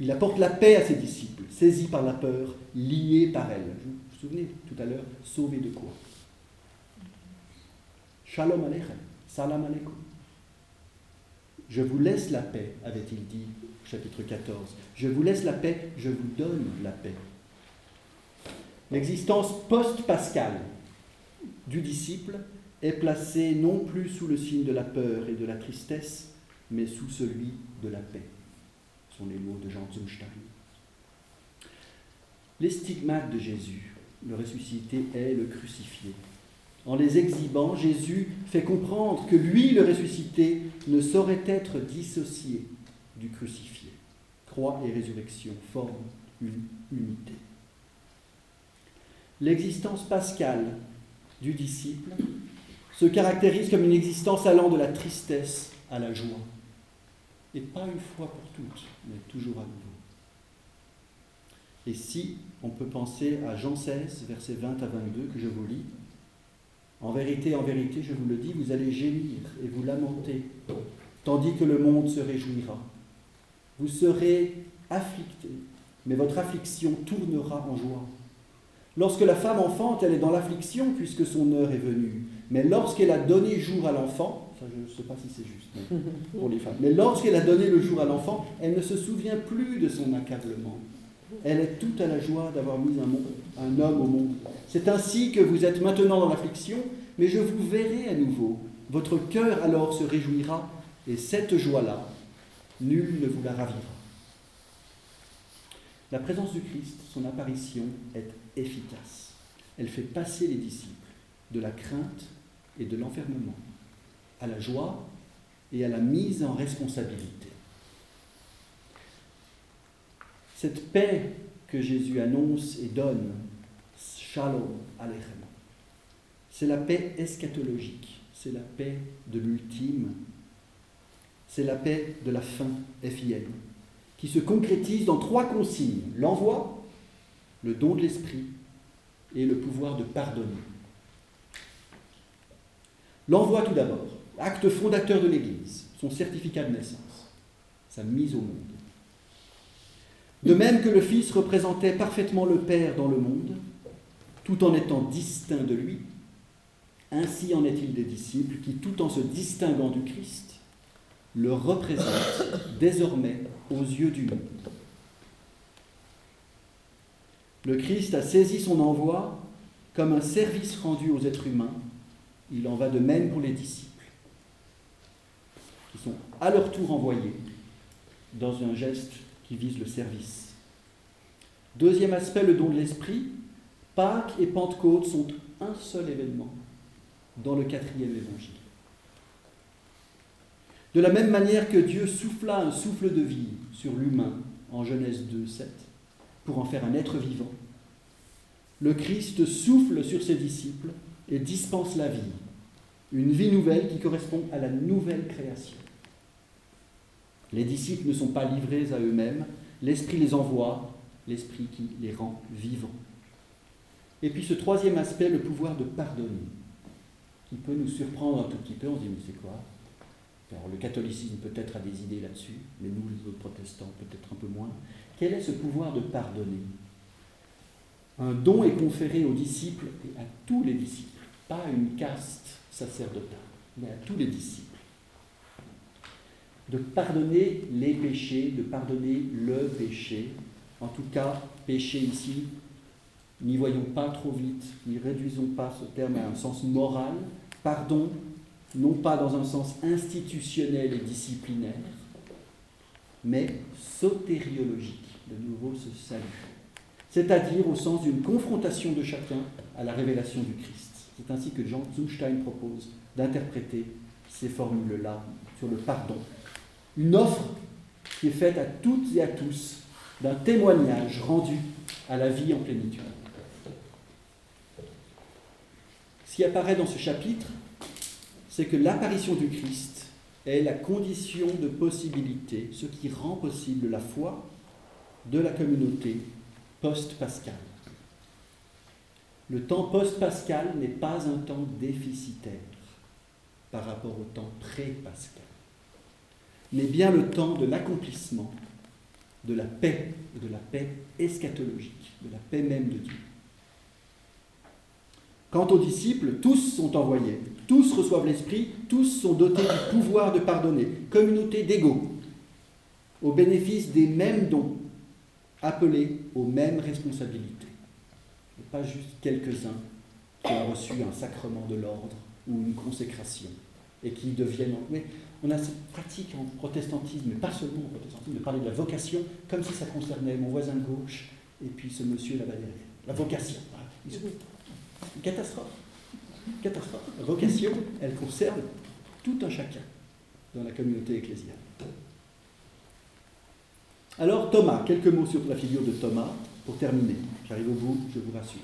[SPEAKER 2] Il apporte la paix à ses disciples, saisis par la peur, liés par elle. Vous vous souvenez tout à l'heure, sauvés de quoi? Shalom Aleichem, Salam Aleikum. Je vous laisse la paix, avait-il dit, chapitre 14. Je vous laisse la paix, je vous donne la paix. L'existence post-pascale du disciple est placée non plus sous le signe de la peur et de la tristesse, mais sous celui de la paix les mots de Jean Zumstein. Les stigmates de Jésus, le ressuscité est le crucifié. En les exhibant, Jésus fait comprendre que lui, le ressuscité, ne saurait être dissocié du crucifié. Croix et résurrection forment une unité. L'existence pascale du disciple se caractérise comme une existence allant de la tristesse à la joie et pas une fois pour toutes, mais toujours à nouveau. Et si on peut penser à Jean 16, versets 20 à 22, que je vous lis, en vérité, en vérité, je vous le dis, vous allez gémir et vous lamenter, tandis que le monde se réjouira. Vous serez afflictés, mais votre affliction tournera en joie. Lorsque la femme enfante, elle est dans l'affliction puisque son heure est venue. Mais lorsqu'elle a donné jour à l'enfant, je ne sais pas si c'est juste pour les femmes. Mais lorsqu'elle a donné le jour à l'enfant, elle ne se souvient plus de son accablement. Elle est toute à la joie d'avoir mis un, un homme au monde. C'est ainsi que vous êtes maintenant dans l'affliction, mais je vous verrai à nouveau. Votre cœur alors se réjouira, et cette joie-là, nul ne vous la ravira. La présence du Christ, son apparition, est efficace. Elle fait passer les disciples de la crainte et de l'enfermement à la joie et à la mise en responsabilité. Cette paix que Jésus annonce et donne, Shalom Aleichem, c'est la paix eschatologique, c'est la paix de l'ultime, c'est la paix de la fin, FIM, qui se concrétise dans trois consignes l'envoi, le don de l'esprit et le pouvoir de pardonner. L'envoi tout d'abord acte fondateur de l'Église, son certificat de naissance, sa mise au monde. De même que le Fils représentait parfaitement le Père dans le monde, tout en étant distinct de lui, ainsi en est-il des disciples qui, tout en se distinguant du Christ, le représentent désormais aux yeux du monde. Le Christ a saisi son envoi comme un service rendu aux êtres humains. Il en va de même pour les disciples sont à leur tour envoyés dans un geste qui vise le service. Deuxième aspect, le don de l'esprit. Pâques et Pentecôte sont un seul événement dans le quatrième évangile. De la même manière que Dieu souffla un souffle de vie sur l'humain en Genèse 2, 7, pour en faire un être vivant, le Christ souffle sur ses disciples et dispense la vie Une vie nouvelle qui correspond à la nouvelle création. Les disciples ne sont pas livrés à eux-mêmes, l'Esprit les envoie, l'Esprit qui les rend vivants. Et puis ce troisième aspect, le pouvoir de pardonner, qui peut nous surprendre un tout petit peu, on se dit mais c'est quoi? Alors le catholicisme peut-être a des idées là-dessus, mais nous les autres protestants peut-être un peu moins. Quel est ce pouvoir de pardonner? Un don est conféré aux disciples et à tous les disciples, pas à une caste sacerdotale, mais à tous les disciples de pardonner les péchés, de pardonner le péché. En tout cas, péché ici, n'y voyons pas trop vite, n'y réduisons pas ce terme à un sens moral. Pardon, non pas dans un sens institutionnel et disciplinaire, mais sotériologique, de nouveau ce salut. C'est-à-dire au sens d'une confrontation de chacun à la révélation du Christ. C'est ainsi que Jean Zumstein propose d'interpréter ces formules-là sur le pardon une offre qui est faite à toutes et à tous d'un témoignage rendu à la vie en plénitude. Ce qui apparaît dans ce chapitre, c'est que l'apparition du Christ est la condition de possibilité, ce qui rend possible la foi de la communauté post-pascale. Le temps post-pascal n'est pas un temps déficitaire par rapport au temps pré-pascal mais bien le temps de l'accomplissement de la paix, de la paix eschatologique, de la paix même de Dieu. Quant aux disciples, tous sont envoyés, tous reçoivent l'Esprit, tous sont dotés du pouvoir de pardonner, communauté d'égaux, au bénéfice des mêmes dons, appelés aux mêmes responsabilités. Et pas juste quelques-uns qui ont reçu un sacrement de l'ordre ou une consécration et qui deviennent on a cette pratique en protestantisme, mais pas seulement en protestantisme, de parler de la vocation comme si ça concernait mon voisin gauche et puis ce monsieur là-bas derrière. La vocation. Une catastrophe. catastrophe. La vocation, elle concerne tout un chacun dans la communauté ecclésiale. Alors Thomas, quelques mots sur la figure de Thomas pour terminer. J'arrive au bout, je vous rassure.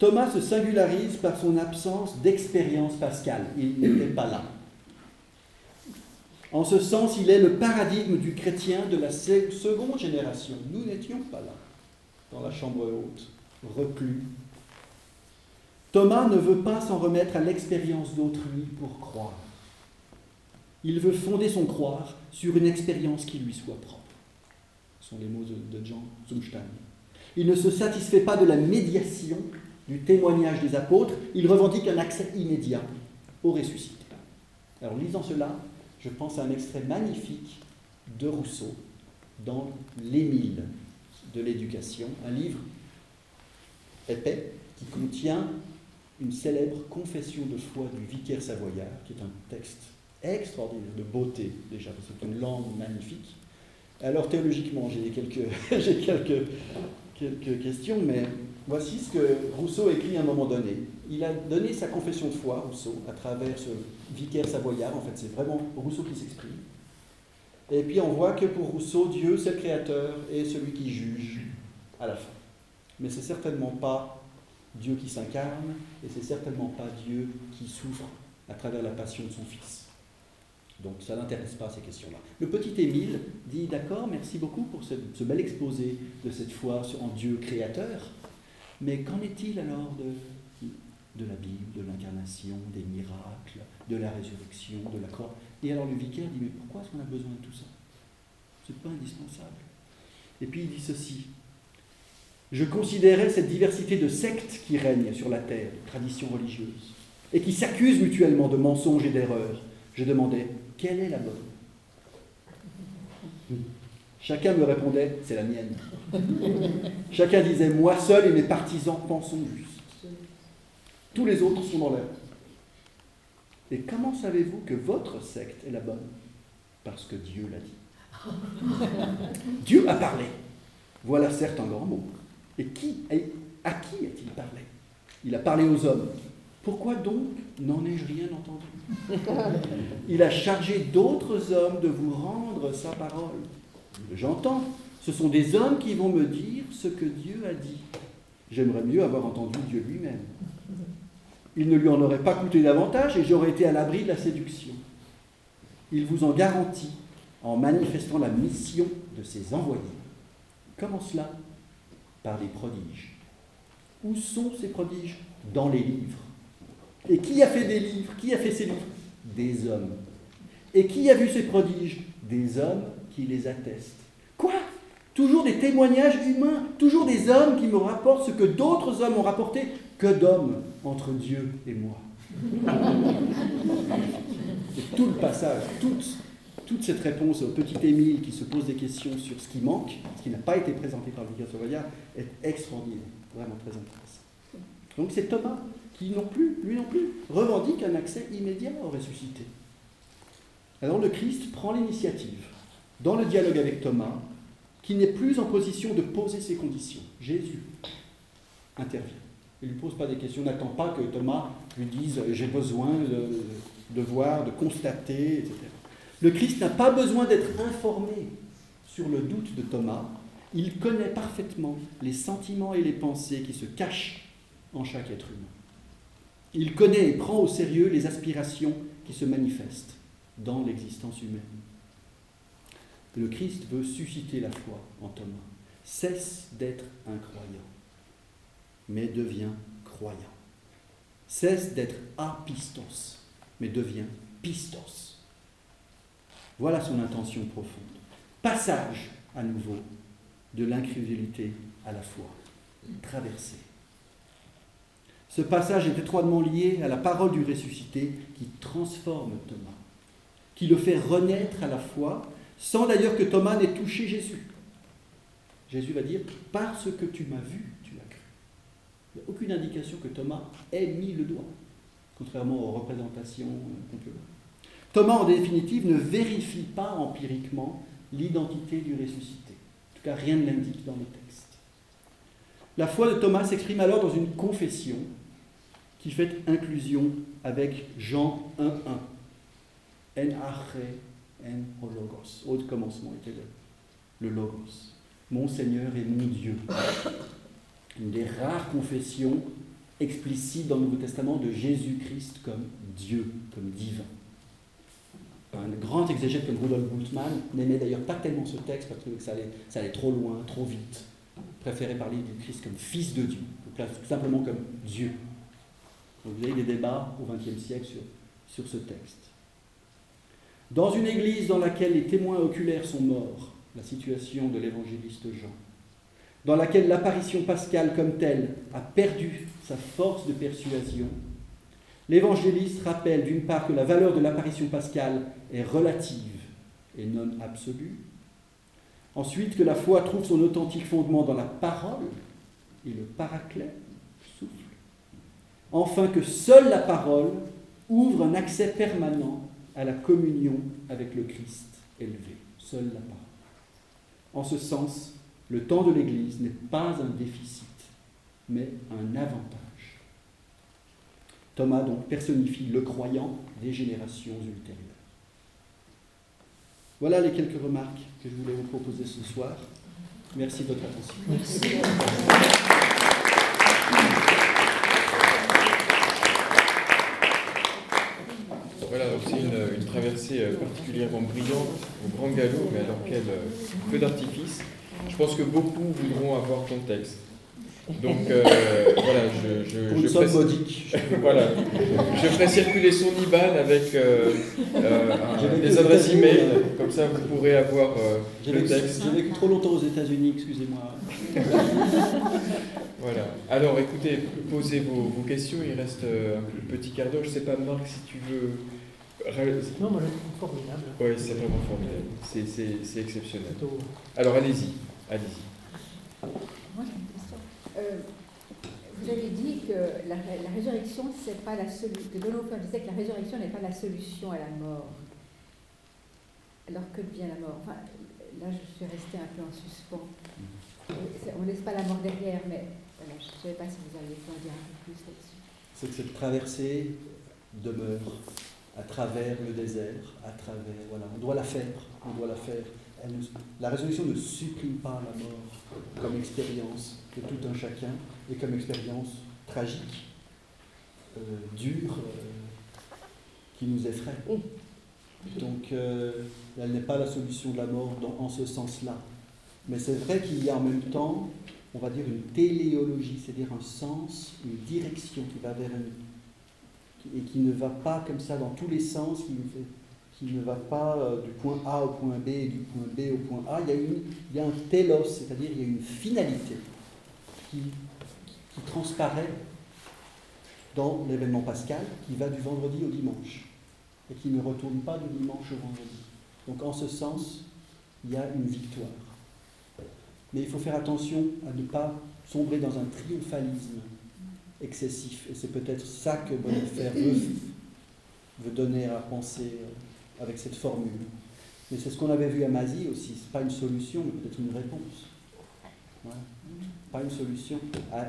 [SPEAKER 2] Thomas se singularise par son absence d'expérience pascale. Il n'était pas là. En ce sens, il est le paradigme du chrétien de la seconde génération. Nous n'étions pas là, dans la chambre haute, reclus. Thomas ne veut pas s'en remettre à l'expérience d'autrui pour croire. Il veut fonder son croire sur une expérience qui lui soit propre. Ce sont les mots de Jean Zumstein. Il ne se satisfait pas de la médiation du témoignage des apôtres, il revendique un accès immédiat au ressuscité. Alors lisant cela, je pense à un extrait magnifique de Rousseau dans L'Émile de l'éducation, un livre épais qui contient une célèbre confession de foi du vicaire savoyard, qui est un texte extraordinaire, de beauté déjà, parce que c'est une langue magnifique. Alors théologiquement, j'ai quelques, quelques questions, mais Voici ce que Rousseau écrit à un moment donné. Il a donné sa confession de foi, Rousseau, à travers ce vicaire savoyard. En fait, c'est vraiment Rousseau qui s'exprime. Et puis on voit que pour Rousseau, Dieu, c'est le créateur et celui qui juge à la fin. Mais c'est certainement pas Dieu qui s'incarne et c'est certainement pas Dieu qui souffre à travers la passion de son Fils. Donc ça n'intéresse pas ces questions-là. Le petit Émile dit d'accord, merci beaucoup pour ce, ce, bel exposé de cette foi en Dieu créateur. Mais qu'en est-il alors de, la Bible, de l'incarnation, des miracles, de la résurrection, de la croix? Et alors le vicaire dit, mais pourquoi est-ce qu'on a besoin de tout ça? C'est pas indispensable. Et puis il dit ceci, je considérais cette diversité de sectes qui règnent sur la terre, de traditions religieuses, et qui s'accusent mutuellement de mensonges et d'erreurs. Je demandais, quelle est la bonne? Chacun me répondait, c'est la mienne. Chacun disait, moi seul et mes partisans pensons juste. Tous les autres sont dans l'air. Et comment savez-vous que votre secte est la bonne? Parce que Dieu l'a dit. Dieu a parlé. Voilà certes un grand mot. Et à qui a-t-il parlé? Il a parlé aux hommes. Pourquoi donc n'en ai-je rien entendu? Il a chargé d'autres hommes de vous rendre sa parole. J'entends. Ce sont des hommes qui vont me dire ce que Dieu a dit. J'aimerais mieux avoir entendu Dieu lui-même. Il ne lui en aurait pas coûté davantage et j'aurais été à l'abri de la séduction. Il vous en garantit en manifestant la mission de ses envoyés. Comment cela? Par des prodiges. Où sont ces prodiges? Dans les livres. Et qui a fait des livres? Qui a fait ces livres? Des hommes. Et qui a vu ces prodiges? Des hommes qui les attestent. Toujours des témoignages humains, toujours des hommes qui me rapportent ce que d'autres hommes ont rapporté. Que d'hommes entre Dieu et moi. Et tout le passage, toute, cette réponse au petit Émile qui se pose des questions sur ce qui manque, ce qui n'a pas été présenté par vicaire Savoyard, est extraordinaire, vraiment très intéressant. Donc c'est Thomas qui non plus, lui non plus, revendique un accès immédiat au ressuscité. Alors le Christ prend l'initiative dans le dialogue avec Thomas, qui n'est plus en position de poser ses conditions. Jésus intervient. Il ne lui pose pas des questions, n'attend pas que Thomas lui dise j'ai besoin de, de, voir, de constater, etc. Le Christ n'a pas besoin d'être informé sur le doute de Thomas. Il connaît parfaitement les sentiments et les pensées qui se cachent en chaque être humain. Il connaît et prend au sérieux les aspirations qui se manifestent dans l'existence humaine. Le Christ veut susciter la foi en Thomas. Cesse d'être incroyant, mais devient croyant. Cesse d'être apistos, mais devient pistos. Voilà son intention profonde. Passage à nouveau de l'incrédulité à la foi. Traversée. Ce passage est étroitement lié à la parole du ressuscité qui transforme Thomas, qui le fait renaître à la foi sans d'ailleurs que Thomas n'ait touché Jésus. Jésus va dire, parce que tu m'as vu, tu as cru. Il n'y a aucune indication que Thomas ait mis le doigt, contrairement aux représentations qu'on peut voir. Thomas, en définitive, ne vérifie pas empiriquement l'identité du ressuscité. En tout cas, rien ne l'indique dans le texte. La foi de Thomas s'exprime alors dans une confession qui fait inclusion avec Jean 1.1. En en logos. Au commencement était le, le logos. Mon Seigneur et mon Dieu. Une des rares confessions explicites dans le Nouveau Testament de Jésus-Christ comme Dieu, comme divin. Un grand exégète comme Rudolf Bultmann n'aimait d'ailleurs pas tellement ce texte parce que ça allait, ça allait trop loin, trop vite. Préférait parler du Christ comme fils de Dieu, tout simplement comme Dieu. Donc vous avez des débats au XXe siècle sur, sur ce texte. Dans une église dans laquelle les témoins oculaires sont morts, la situation de l'évangéliste Jean, dans laquelle l'apparition pascale comme telle a perdu sa force de persuasion, l'évangéliste rappelle d'une part que la valeur de l'apparition pascale est relative et non absolue, ensuite que la foi trouve son authentique fondement dans la parole et le paraclet, souffle, enfin que seule la parole ouvre un accès permanent à la communion avec le Christ élevé, seule la parole. En ce sens, le temps de l'Église n'est pas un déficit, mais un avantage. Thomas donc personnifie le croyant des générations ultérieures. Voilà les quelques remarques que je voulais vous proposer ce soir. Merci de votre attention.
[SPEAKER 1] Voilà, c'est une, traversée euh, particulièrement brillante, au grand galop, mais à laquelle peu d'artifice. Je pense que beaucoup voudront avoir ton texte. Donc euh, voilà, je, je,
[SPEAKER 2] je, ferai,
[SPEAKER 1] voilà, je ferai circuler son IBAN avec euh, des adresses e-mail, comme ça vous pourrez avoir le texte.
[SPEAKER 2] J'ai vécu trop longtemps aux États-Unis, excusez-moi.
[SPEAKER 1] voilà. Alors écoutez, posez vos, vos, questions, il reste un petit quart d'heure. Je ne sais pas, Marc, si tu veux
[SPEAKER 3] non, moi je trouve formidable.
[SPEAKER 1] Oui, c'est vraiment formidable. C'est exceptionnel. Alors allez-y, allez-y.
[SPEAKER 4] Moi j'ai une question. Euh, vous avez dit que la, la résurrection, c'est pas la solution. Que disait que la résurrection n'est pas la solution à la mort. Alors que devient la mort? Enfin, Là, je suis restée un peu en suspens. On ne laisse pas la mort derrière, mais voilà, je ne savais pas si vous alliez en dire un peu plus là-dessus.
[SPEAKER 2] C'est que cette traversée demeure à travers le désert, à travers, voilà, on doit la faire, on doit la faire. la résolution ne supprime pas la mort comme expérience de tout un chacun et comme expérience tragique, euh, dure euh, qui nous effraie. Donc, euh, elle n'est pas la solution de la mort dans- en ce sens-là. Mais c'est vrai qu'il y a en même temps, on va dire, une téléologie, c'est-à-dire un sens, une direction qui va vers une. Et qui ne va pas comme ça dans tous les sens, qui ne, va pas euh, du point A au point B et du point B au point A. Il y a, un télos, c'est-à-dire il y a une finalité qui, qui transparaît dans l'événement pascal, qui va du vendredi au dimanche et qui ne retourne pas du dimanche au vendredi. Donc en ce sens, il y a une victoire. Mais il faut faire attention à ne pas sombrer dans un triomphalisme excessif. Et c'est peut-être ça que Bonhoeffer veut, donner à penser euh, avec cette formule. Mais c'est ce qu'on avait vu à Mazie aussi. Ce n'est pas une solution, mais peut-être une réponse. Pas une solution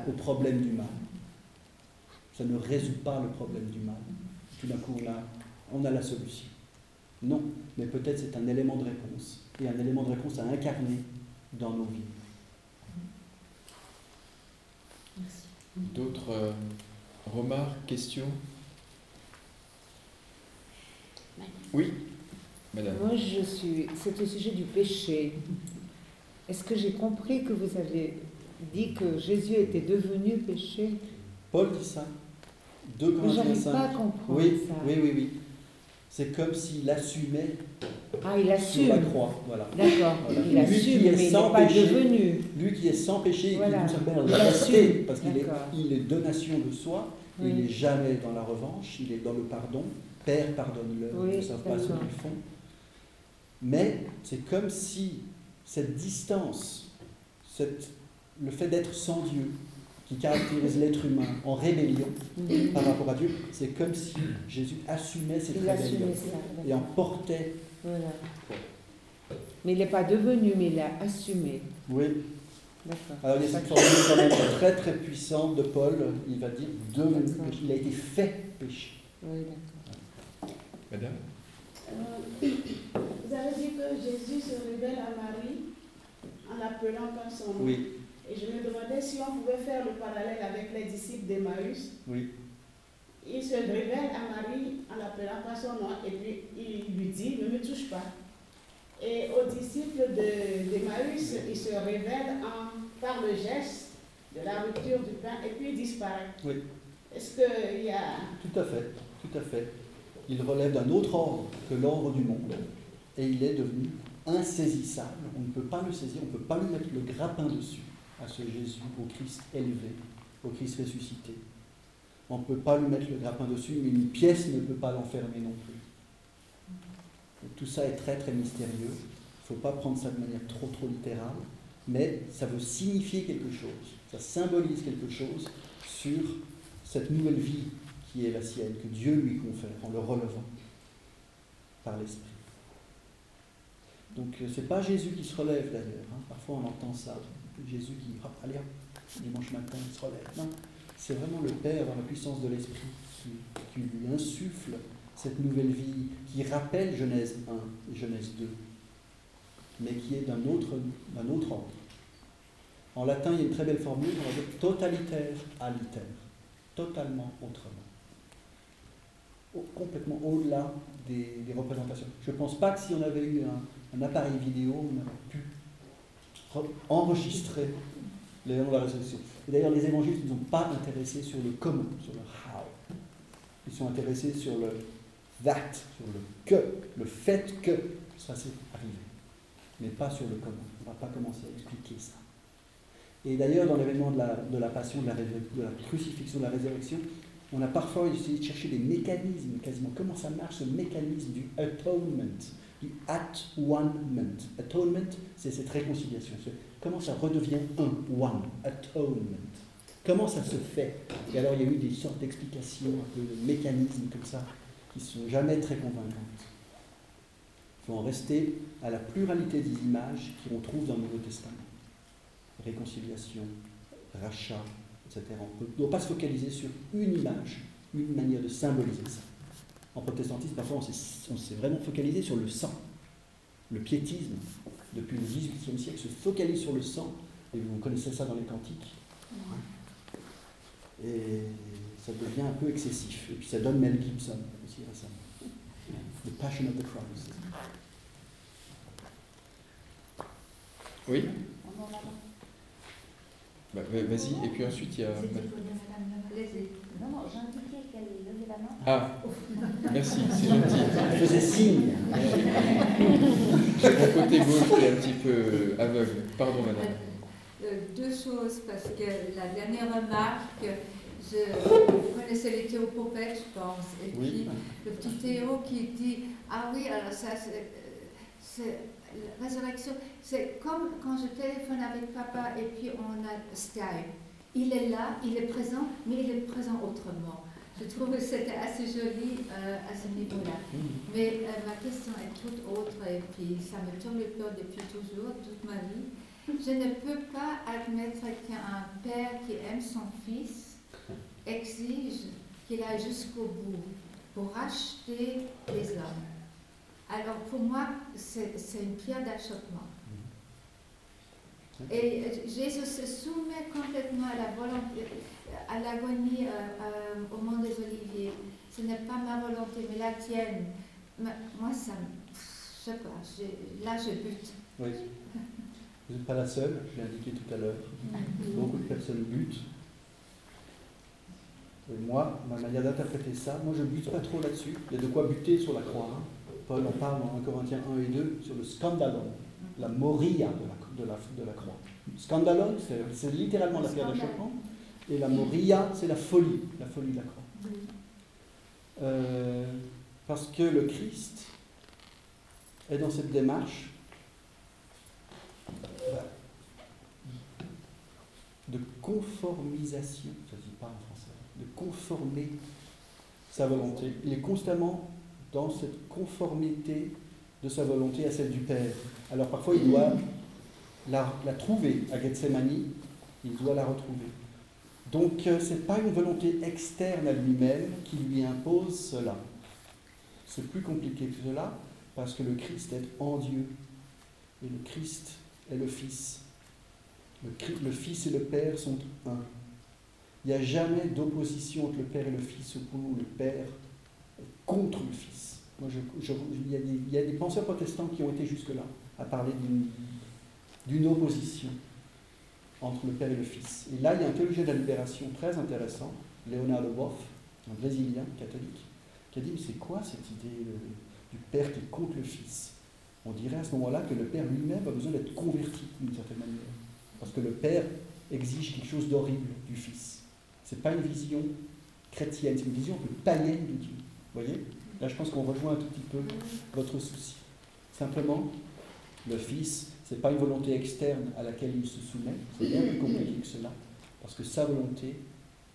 [SPEAKER 2] au problème du mal. Ça ne résout pas le problème du mal. Tout d'un coup, on a, on a la solution. Non, mais peut-être c'est un élément de réponse. Et un élément de réponse à incarner dans nos vies.
[SPEAKER 1] D'autres euh, remarques, questions? Oui, madame.
[SPEAKER 5] Moi, je suis. C'est au sujet du péché. Est-ce que j'ai compris que vous avez dit que Jésus était devenu péché?
[SPEAKER 2] Paul dit ça. 2
[SPEAKER 5] Mais
[SPEAKER 2] Corinthiens
[SPEAKER 5] j'arrive pas à
[SPEAKER 2] 5.
[SPEAKER 5] comprendre
[SPEAKER 2] Oui,
[SPEAKER 5] ça.
[SPEAKER 2] oui, oui, oui. C'est comme s'il assumait
[SPEAKER 5] Ah, il
[SPEAKER 2] sur la croix. Voilà.
[SPEAKER 5] D'accord.
[SPEAKER 2] Voilà.
[SPEAKER 5] Il
[SPEAKER 2] Lui
[SPEAKER 5] assume,
[SPEAKER 2] qui est
[SPEAKER 5] mais
[SPEAKER 2] sans
[SPEAKER 5] pas
[SPEAKER 2] péché.
[SPEAKER 5] devenu.
[SPEAKER 2] Lui qui est sans péché et
[SPEAKER 5] Voilà.
[SPEAKER 2] qui nous appelle à parce qu'il est, il est donation de soi,
[SPEAKER 5] Oui.
[SPEAKER 2] il n'est jamais dans la revanche, il est dans le pardon. Père, pardonne-le,
[SPEAKER 5] Oui,
[SPEAKER 2] ils ne savent pas ce qu'ils font. Mais c'est comme si cette distance, cette, le fait d'être sans Dieu, qui caractérise l'être humain en rébellion
[SPEAKER 5] Mhm.
[SPEAKER 2] par rapport à Dieu, c'est comme si Jésus assumait cette
[SPEAKER 5] Il
[SPEAKER 2] rébellion
[SPEAKER 5] assumait ça.
[SPEAKER 2] et en portait.
[SPEAKER 5] Voilà. Mais il n'est pas devenu, mais il a assumé.
[SPEAKER 2] Oui.
[SPEAKER 5] D'accord.
[SPEAKER 2] Alors il y a cette formule quand même très très puissante de Paul, il va dire devenu péché. Il a été fait péché.
[SPEAKER 5] Oui, d'accord.
[SPEAKER 1] Madame
[SPEAKER 6] Euh, Vous avez dit que Jésus se révèle à Marie en l'appelant par son nom.
[SPEAKER 2] Oui,
[SPEAKER 6] Et je me demandais si on pouvait faire le parallèle avec les disciples d'Emmaüs.
[SPEAKER 2] oui.
[SPEAKER 6] Il se révèle à Marie en l'appelant par son nom et puis il lui dit ne me touche pas. Et aux disciples de- d'Emmaüs, il se révèle en, par le geste de la rupture du pain et puis il disparaît.
[SPEAKER 2] Oui.
[SPEAKER 6] Est-ce qu'il y a.
[SPEAKER 2] Tout à fait, tout à fait. Il relève d'un autre ordre que l'ordre du monde et il est devenu insaisissable. On ne peut pas le saisir, on ne peut pas lui mettre le grappin dessus à ce Jésus, au Christ élevé, au Christ ressuscité. On ne peut pas lui mettre le grappin dessus, mais une pièce ne peut pas l'enfermer non plus. Tout ça est très très mystérieux. Il ne faut pas prendre ça de manière trop trop littérale, mais ça veut signifier quelque chose, ça symbolise quelque chose sur cette nouvelle vie qui est la sienne, que Dieu lui confère en le relevant par l'Esprit. Donc ce n'est pas Jésus qui se relève d'ailleurs, hein. parfois on entend ça, Jésus qui, hop, allez hop, dimanche matin il se relève. Non, c'est vraiment le Père dans la puissance de l'Esprit qui, lui insuffle cette nouvelle vie, qui rappelle Genèse 1 et Genèse 2, mais qui est d'un autre, ordre. En latin, il y a une très belle formule, on va dire totalitaire aliter, totalement autrement. Au- complètement au-delà des, des représentations. Je ne pense pas que si on avait eu un, un appareil vidéo, on aurait pu les noms de la résurrection. Et d'ailleurs, les évangélistes ne sont pas intéressés sur le comment, sur le how. Ils sont intéressés sur le that, sur le que, le fait que ça s'est arrivé. Mais pas sur le comment. On ne va pas commencer à expliquer ça. Et d'ailleurs, dans l'événement de la, de la passion, de la, de la crucifixion, de la résurrection, on a parfois essayé de chercher des mécanismes, quasiment. Comment ça marche, ce mécanisme du atonement, du at-one-ment. Atonement, c'est cette réconciliation. Comment ça redevient un, one, atonement. Comment ça se fait? Et alors, il y a eu des sortes d'explications, un peu de mécanismes comme ça, qui ne sont jamais très convaincantes. Il faut en rester à la pluralité des images qu'on trouve dans le Nouveau Testament. Réconciliation, rachat, etc. On ne doit pas se focaliser sur une image, une manière de symboliser ça. En protestantisme, parfois, on s'est vraiment focalisé sur le sang. Le piétisme, depuis le XVIIIe siècle, se focalise sur le sang. Et vous connaissez ça dans les cantiques. Et ça devient un peu excessif. Et puis ça donne Mel Gibson aussi récemment. The Passion of the Christ.
[SPEAKER 1] Oui bah, Vas-y, et puis ensuite il y a.
[SPEAKER 7] Non, non, j'ai la main.
[SPEAKER 1] Ah, merci, c'est gentil.
[SPEAKER 2] Elle faisait signe.
[SPEAKER 1] Mon côté gauche est un petit peu aveugle. Pardon, madame.
[SPEAKER 4] Euh, deux choses, parce que la dernière remarque, je connaissais les théopopettes, je pense, et puis le petit Théo qui dit Ah oui, alors ça, c'est la résurrection. C'est comme quand je téléphone avec papa et puis on a Skype. Il est là, il est présent, mais il est présent autrement. Je trouve que c'était assez joli euh, à ce niveau-là. Mais euh, ma question est toute autre, et puis ça me tourne le cœur depuis toujours, toute ma vie. Je ne peux pas admettre qu'un père qui aime son fils exige qu'il aille jusqu'au bout pour racheter les hommes. Alors pour moi, c'est une pierre d'achoppement. Et Jésus se soumet complètement à la volonté, à l'agonie euh, euh, au monde des Oliviers. Ce n'est pas ma volonté, mais la tienne. Moi, ça, je sais pas, là je bute.
[SPEAKER 2] Oui. Vous n'êtes pas la seule, je l'ai indiqué tout à l'heure. Beaucoup de personnes butent. Et moi, ma manière d'interpréter ça, moi je bute pas trop là-dessus. Il y a de quoi buter sur la croix. Hein. Paul en parle dans 1 Corinthiens 1 et 2 sur le scandalon, la moria de la, de la, croix. Scandalon, c'est littéralement la pierre d'achoppement, et la moria, c'est la folie, la folie de la croix. Euh, parce que le Christ est dans cette démarche de conformisation, ça ne dit pas en français, de conformer sa volonté. Il est constamment dans cette conformité de sa volonté à celle du Père. Alors parfois il doit la, la trouver à Gethsemane, il doit la retrouver. Donc euh, ce n'est pas une volonté externe à lui-même qui lui impose cela. C'est plus compliqué que cela parce que le Christ est en Dieu et le Christ est le Fils. Le, Fils et le Père sont un. Il n'y a jamais d'opposition entre le Père et le Fils où le Père est contre le Fils. Il, y a des, penseurs protestants qui ont été jusque-là à parler d'une opposition entre le Père et le Fils. Et là, il y a un théologien de la libération très intéressant, Leonardo Boff, un Brésilien catholique, qui a dit, mais c'est quoi cette idée du Père qui contre le Fils? On dirait à ce moment-là que le Père lui-même a besoin d'être converti d'une certaine manière. Parce que le Père exige quelque chose d'horrible du Fils. Ce n'est pas une vision chrétienne, c'est une vision un peu païenne de Dieu. Vous voyez? Là, je pense qu'on rejoint un tout petit peu votre souci. Simplement, le Fils, ce n'est pas une volonté externe à laquelle il se soumet, c'est bien plus compliqué que cela, parce que sa volonté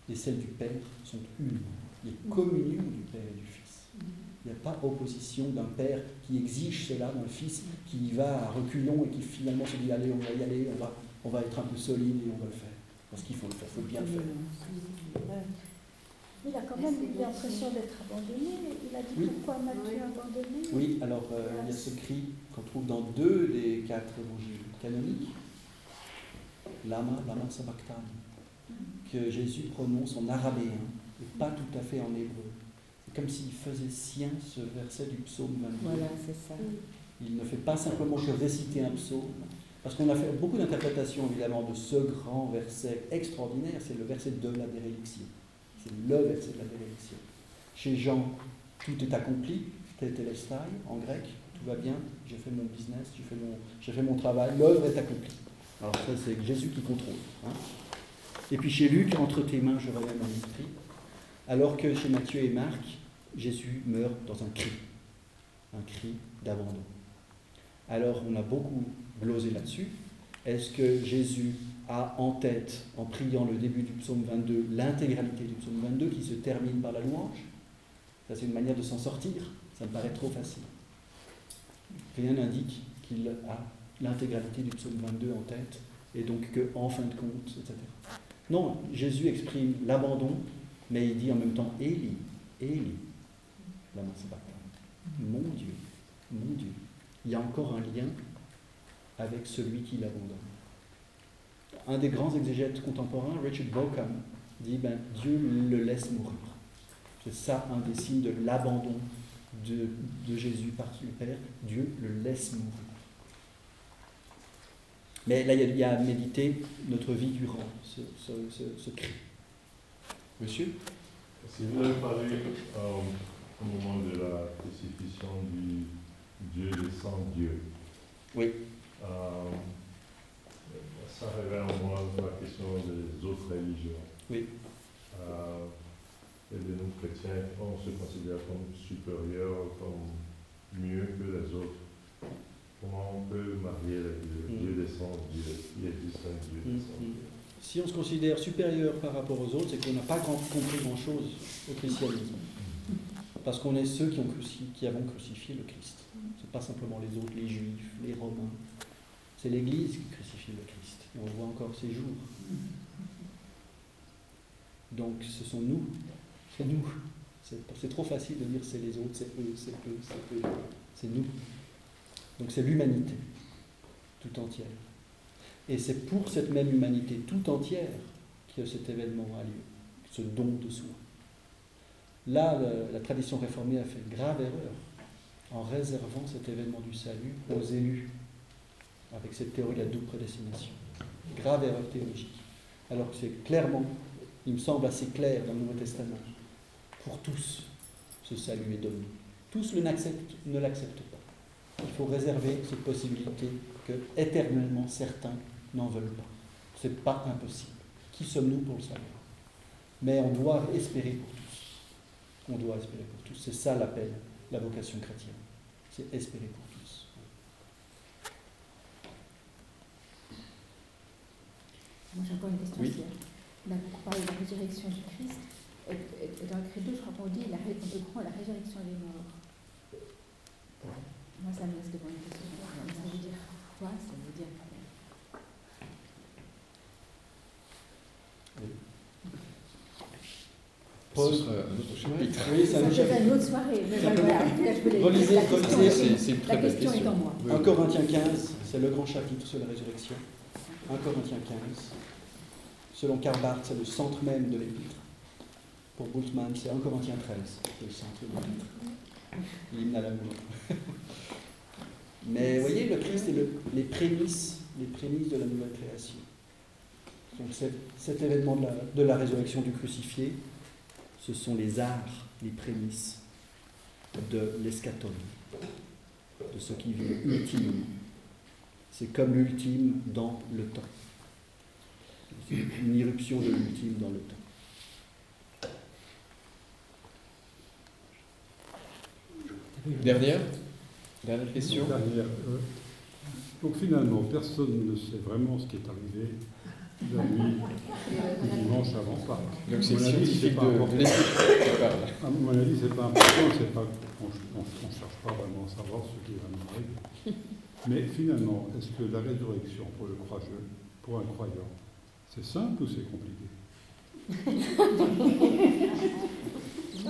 [SPEAKER 2] et celle du Père sont une. Il y communion du Père et du Fils. Il n'y a pas opposition d'un Père qui exige cela d'un Fils qui y va à reculons et qui finalement se dit allez, on va y aller, on va, on va être un peu solide et on va le faire. Parce qu'il faut le faire, il faut bien le faire.
[SPEAKER 7] Il a quand même eu l'impression d'être abandonné. Il a dit
[SPEAKER 2] oui.
[SPEAKER 7] pourquoi m'as-tu abandonné?
[SPEAKER 2] Oui, alors euh, il y a ce cri qu'on trouve dans deux des quatre évangiles canoniques, Lama, Lama Sabachthani, que Jésus prononce en araméen et pas tout à fait en hébreu. C'est comme s'il faisait sien ce verset du psaume 22.
[SPEAKER 5] Voilà, c'est ça.
[SPEAKER 2] Il ne fait pas simplement que réciter un psaume, parce qu'on a fait beaucoup d'interprétations évidemment de ce grand verset extraordinaire, c'est le verset de la déréliction. C'est le verset la bénédiction. Chez Jean, tout est accompli, tetelestai en grec, tout va bien, j'ai fait mon business, j'ai fait mon, j'ai fait mon travail, l'œuvre est accomplie. Alors ça, c'est Jésus qui contrôle. Hein. Et puis chez Luc, entre tes mains, je remets mon esprit. Alors que chez Matthieu et Marc, Jésus meurt dans un cri, un cri d'abandon. Alors on a beaucoup glosé là-dessus. Est-ce que Jésus a en tête, en priant le début du psaume 22, l'intégralité du psaume 22 qui se termine par la louange. Ça, c'est une manière de s'en sortir. Ça me paraît trop facile. Rien n'indique qu'il a l'intégralité du psaume 22 en tête, et donc que, en fin de compte, etc. Non, Jésus exprime l'abandon, mais il dit en même temps Élie, Élie, la Mon Dieu, mon Dieu. Il y a encore un lien avec celui qui l'abandonne un des grands exégètes contemporains, Richard Bauckham, dit ben, Dieu le laisse mourir. C'est ça un des signes de l'abandon de, de Jésus par le Père. Dieu le laisse mourir. Mais là, il y a- il y, a à méditer notre vie durant ce, ce, ce- ce cri.
[SPEAKER 1] Monsieur?
[SPEAKER 8] Si vous avez parlé euh, au moment de la crucifixion du Dieu des sans dieux,
[SPEAKER 2] Oui.
[SPEAKER 8] euh, ça révèle en moi la question des autres religions.
[SPEAKER 2] Oui.
[SPEAKER 8] Euh, et de nous chrétiens, on se considère comme supérieurs, comme mieux que les autres. Comment on peut marier les deux,
[SPEAKER 2] Mm.
[SPEAKER 8] Dieu des sans dieux, qui existe Dieu des sans
[SPEAKER 2] Mm, mm. Si on se considère supérieur par rapport aux autres, c'est qu'on n'a pas grand- compris grand-chose au christianisme. Parce qu'on est ceux qui, ont qui avons crucifié le Christ. Ce pas simplement les autres, les juifs, les romains. C'est l'Église qui crucifie le Christ. Et on voit encore ces jours. Donc ce sont nous. C'est nous. C'est trop facile de dire c'est les autres, c'est eux, c'est eux, c'est eux. C'est nous. Donc c'est l'humanité tout entière. Et c'est pour cette même humanité tout entière que cet événement a lieu, ce don de soi. Là, la tradition réformée a fait une grave erreur en réservant cet événement du salut aux élus, avec cette théorie de la double prédestination. Grave erreur théologique. Alors que c'est clairement, il me semble assez clair dans le Nouveau Testament, pour tous, ce salut est donné. Tous ne l'acceptent pas. Il faut réserver cette possibilité que éternellement certains n'en veulent pas. Ce n'est pas impossible. Qui sommes-nous pour le savoir? Mais on doit espérer pour tous. On doit espérer pour tous. C'est ça l'appel, la vocation chrétienne. C'est espérer pour tous.
[SPEAKER 4] Moi j'ai encore une question.
[SPEAKER 2] Oui.
[SPEAKER 4] On a beaucoup parlé de la résurrection du Christ. Et, et- et dans le credo, je crois qu'on dit la, on prendre la résurrection des morts. Moi ça me laisse devant une question. Ça veut dire quoi? Ça veut dire quoi?
[SPEAKER 2] Paul-
[SPEAKER 1] sera un autre chapitre.
[SPEAKER 2] Oui, c'est un chapitre.
[SPEAKER 4] une autre soirée. Mais voilà,
[SPEAKER 2] relisez-
[SPEAKER 4] la question,
[SPEAKER 2] relisez,
[SPEAKER 1] C'est
[SPEAKER 4] est-
[SPEAKER 1] c'est une
[SPEAKER 4] la
[SPEAKER 1] très belle
[SPEAKER 4] question est
[SPEAKER 1] question.
[SPEAKER 4] en moi.
[SPEAKER 1] Oui,
[SPEAKER 2] 1
[SPEAKER 1] oui.
[SPEAKER 2] Corinthiens 15, c'est le grand chapitre sur la résurrection. 1 Corinthiens 15. Selon Karl Barth, c'est le centre même de l'épître. Pour Bultmann, c'est 1 Corinthiens 13, c'est le centre de l'épître. L'hymne à l'amour. Mais vous voyez, le Christ est le- les prémices, les prémices de la nouvelle création. Donc cet, événement de la, résurrection du crucifié, ce sont les arts, les prémices de l'eschaton, de ce qui vient ultimement. C'est comme l'ultime dans le temps. C'est une irruption de l'ultime dans le temps.
[SPEAKER 1] Dernière Dernière question
[SPEAKER 9] Dernière, euh, donc finalement, personne ne sait vraiment ce qui est arrivé la nuit du dimanche avant Pâques.
[SPEAKER 1] Donc c'est
[SPEAKER 9] À
[SPEAKER 1] le
[SPEAKER 9] mon avis,
[SPEAKER 1] scientifique
[SPEAKER 9] pas
[SPEAKER 1] de.
[SPEAKER 9] À mon avis, c'est pas important, c'est pas, on ne cherche pas vraiment à savoir ce qui va nous arriver. Mais finalement, est-ce que la résurrection pour le croyant, pour un croyant, c'est simple ou c'est compliqué
[SPEAKER 2] Je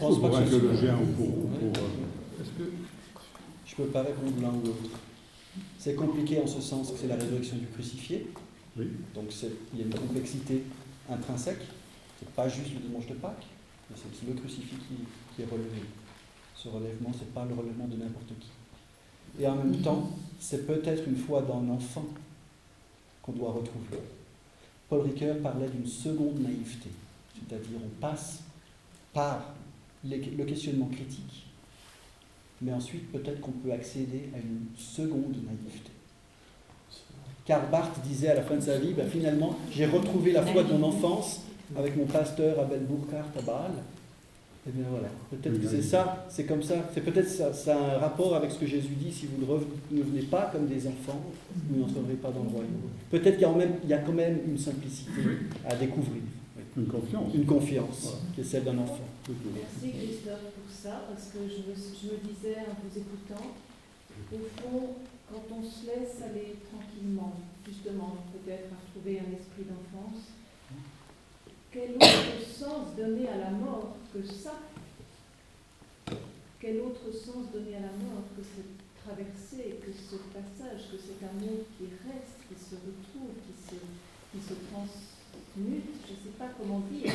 [SPEAKER 2] pense
[SPEAKER 9] Ou
[SPEAKER 2] pas
[SPEAKER 9] pour
[SPEAKER 2] que
[SPEAKER 9] un théologien ou pour... ou pour, euh, est-ce que
[SPEAKER 2] Je ne peux pas répondre l'un ou l'autre. C'est compliqué en ce sens que c'est la résurrection du crucifié.
[SPEAKER 9] Oui.
[SPEAKER 2] Donc c'est- il y a une complexité intrinsèque. Ce n'est pas juste le dimanche de Pâques, mais c'est le crucifix qui, qui est relevé. Ce relèvement, ce n'est pas le relèvement de n'importe qui. Et en même temps, c'est peut-être une foi d'un enfant qu'on doit retrouver. Paul Ricoeur parlait d'une seconde naïveté, c'est-à-dire on passe par le questionnement critique, mais ensuite peut-être qu'on peut accéder à une seconde naïveté. Karl Barth disait à la fin de sa vie, ben, finalement, j'ai retrouvé la foi de mon enfance avec mon pasteur Abel Burkhardt à Bâle. Et bien voilà, peut-être que c'est ça, c'est comme ça, c'est peut-être ça, ça a un rapport avec ce que Jésus dit, si vous ne reven- ne venez pas comme des enfants, vous n'entrerez pas dans le royaume. Peut-être qu'il y, a quand même- il y a quand même une simplicité à découvrir,
[SPEAKER 9] une confiance.
[SPEAKER 2] Une confiance qui est celle d'un enfant.
[SPEAKER 10] Merci Christophe pour ça, parce que je me, je me disais en vous écoutant, au fond, quand on se laisse aller tranquillement, justement, peut-être à retrouver un esprit d'enfance, quel autre sens donner à la mort que ça Quel autre sens donner à la mort que cette traversée, que ce passage, que cet amour qui reste, qui se retrouve, qui se, qui se trans- mute, je ne sais pas comment dire,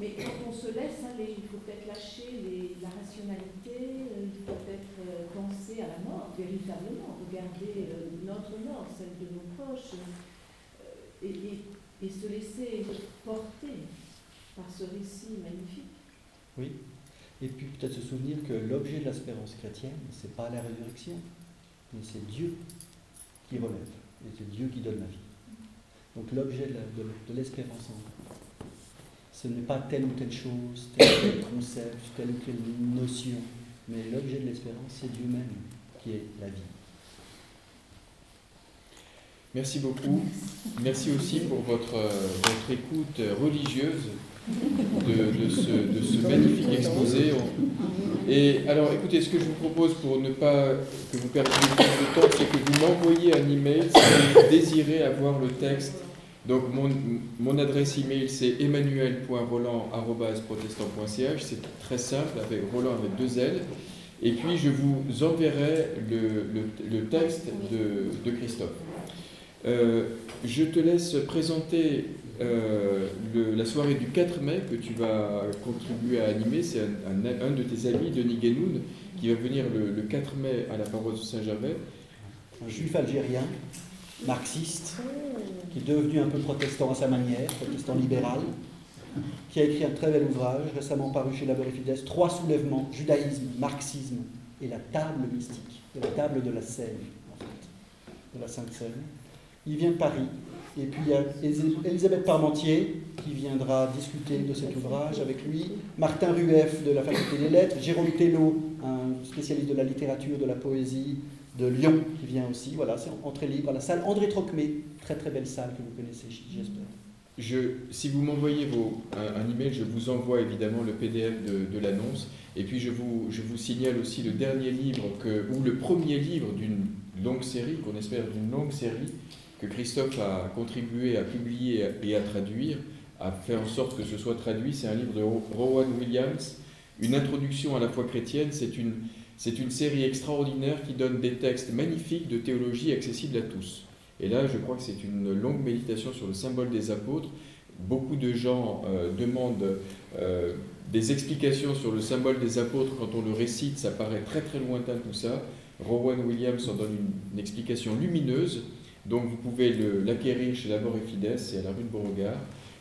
[SPEAKER 10] mais quand on se laisse aller, il faut peut-être lâcher la rationalité, euh, il faut peut-être euh, penser à la mort, véritablement, regarder euh, notre mort, celle de nos proches, et- et se laisser porter par ce récit magnifique.
[SPEAKER 2] Oui. Et puis peut-être se souvenir que l'objet de l'espérance chrétienne, c'est pas la résurrection, mais c'est Dieu qui relève. Et c'est Dieu qui donne la vie. Donc l'objet de l'espérance ce n'est pas telle ou telle chose, tel ou tel concept, telle ou telle notion, mais l'objet de l'espérance, c'est Dieu même qui est la vie.
[SPEAKER 1] Merci beaucoup. Merci aussi pour votre, votre écoute religieuse de, de ce, de ce magnifique exposé. Et alors, écoutez, ce que je vous propose pour ne pas que vous perdiez plus de temps, c'est que vous m'envoyez un email si vous désirez avoir le texte. Donc, mon, mon adresse email, c'est emmanuel.roland.protestant.ch. C'est très simple, avec Roland avec deux L. Et puis, je vous enverrai le, le- le texte de, de Christophe. Euh, je te laisse présenter euh, le- la soirée du 4 mai que tu vas contribuer à animer. C'est un, un- un de tes amis, Denis Guénoun, qui va venir le, le 4 mai à la paroisse de Saint-Gervais.
[SPEAKER 2] Un juif algérien, marxiste, qui est devenu un peu protestant à sa manière, protestant libéral, qui a écrit un très bel ouvrage récemment paru chez Labeur et Fides, Trois soulèvements, judaïsme, marxisme et la table mystique, et la table de la Seine, en fait, de la Sainte Seine. Il vient de Paris, et puis il y a Elisabeth Parmentier qui viendra discuter de cet ouvrage avec lui, Martin Rueff de la Faculté des Lettres, Jérôme Tello, un spécialiste de la littérature, de la poésie, de Lyon qui vient aussi. Voilà, c'est entrée libre à la salle André Trocmé, très très belle salle que vous connaissez, j'espère.
[SPEAKER 1] Je, si vous m'envoyez un, un email, je vous envoie évidemment le PDF de, de l'annonce. Et puis je vous, je vous signale aussi le dernier livre, que, ou le premier livre d'une longue série, qu'on espère d'une longue série, que Christophe a contribué à publier et à traduire, à faire en sorte que ce soit traduit. C'est un livre de Ro- Rowan Williams, Une introduction à la foi chrétienne. C'est une, série extraordinaire qui donne des textes magnifiques de théologie accessibles à tous. Et là, je crois que c'est une longue méditation sur le symbole des apôtres. Beaucoup de gens euh, demandent euh, des explications sur le symbole des apôtres quand on le récite. Ça paraît très très lointain tout ça. Rowan Williams en donne une explication lumineuse. Donc vous pouvez l'acquérir chez Labor et Fides, c'est à la rue de Beauregard,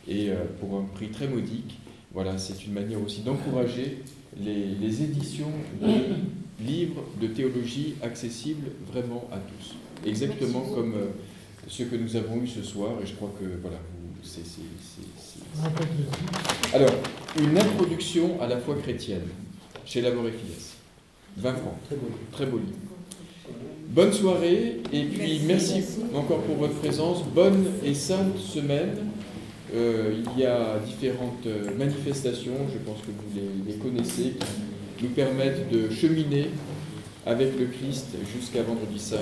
[SPEAKER 1] et euh, pour un prix très modique. Voilà, c'est une manière aussi d'encourager les, les éditions de livres de théologie accessibles vraiment à tous. Exactement comme euh, ce que nous avons eu ce soir, et je crois que voilà, c'est- Alors, une introduction à la foi chrétienne chez Labor et Fides. 20 francs.
[SPEAKER 2] Très beau.
[SPEAKER 1] Très beau livre. Bonne soirée et puis merci, encore pour votre présence. Bonne et sainte semaine. Euh, il y a différentes euh, manifestations, je pense que vous les, connaissez, qui nous permettent de cheminer avec le Christ jusqu'à vendredi saint.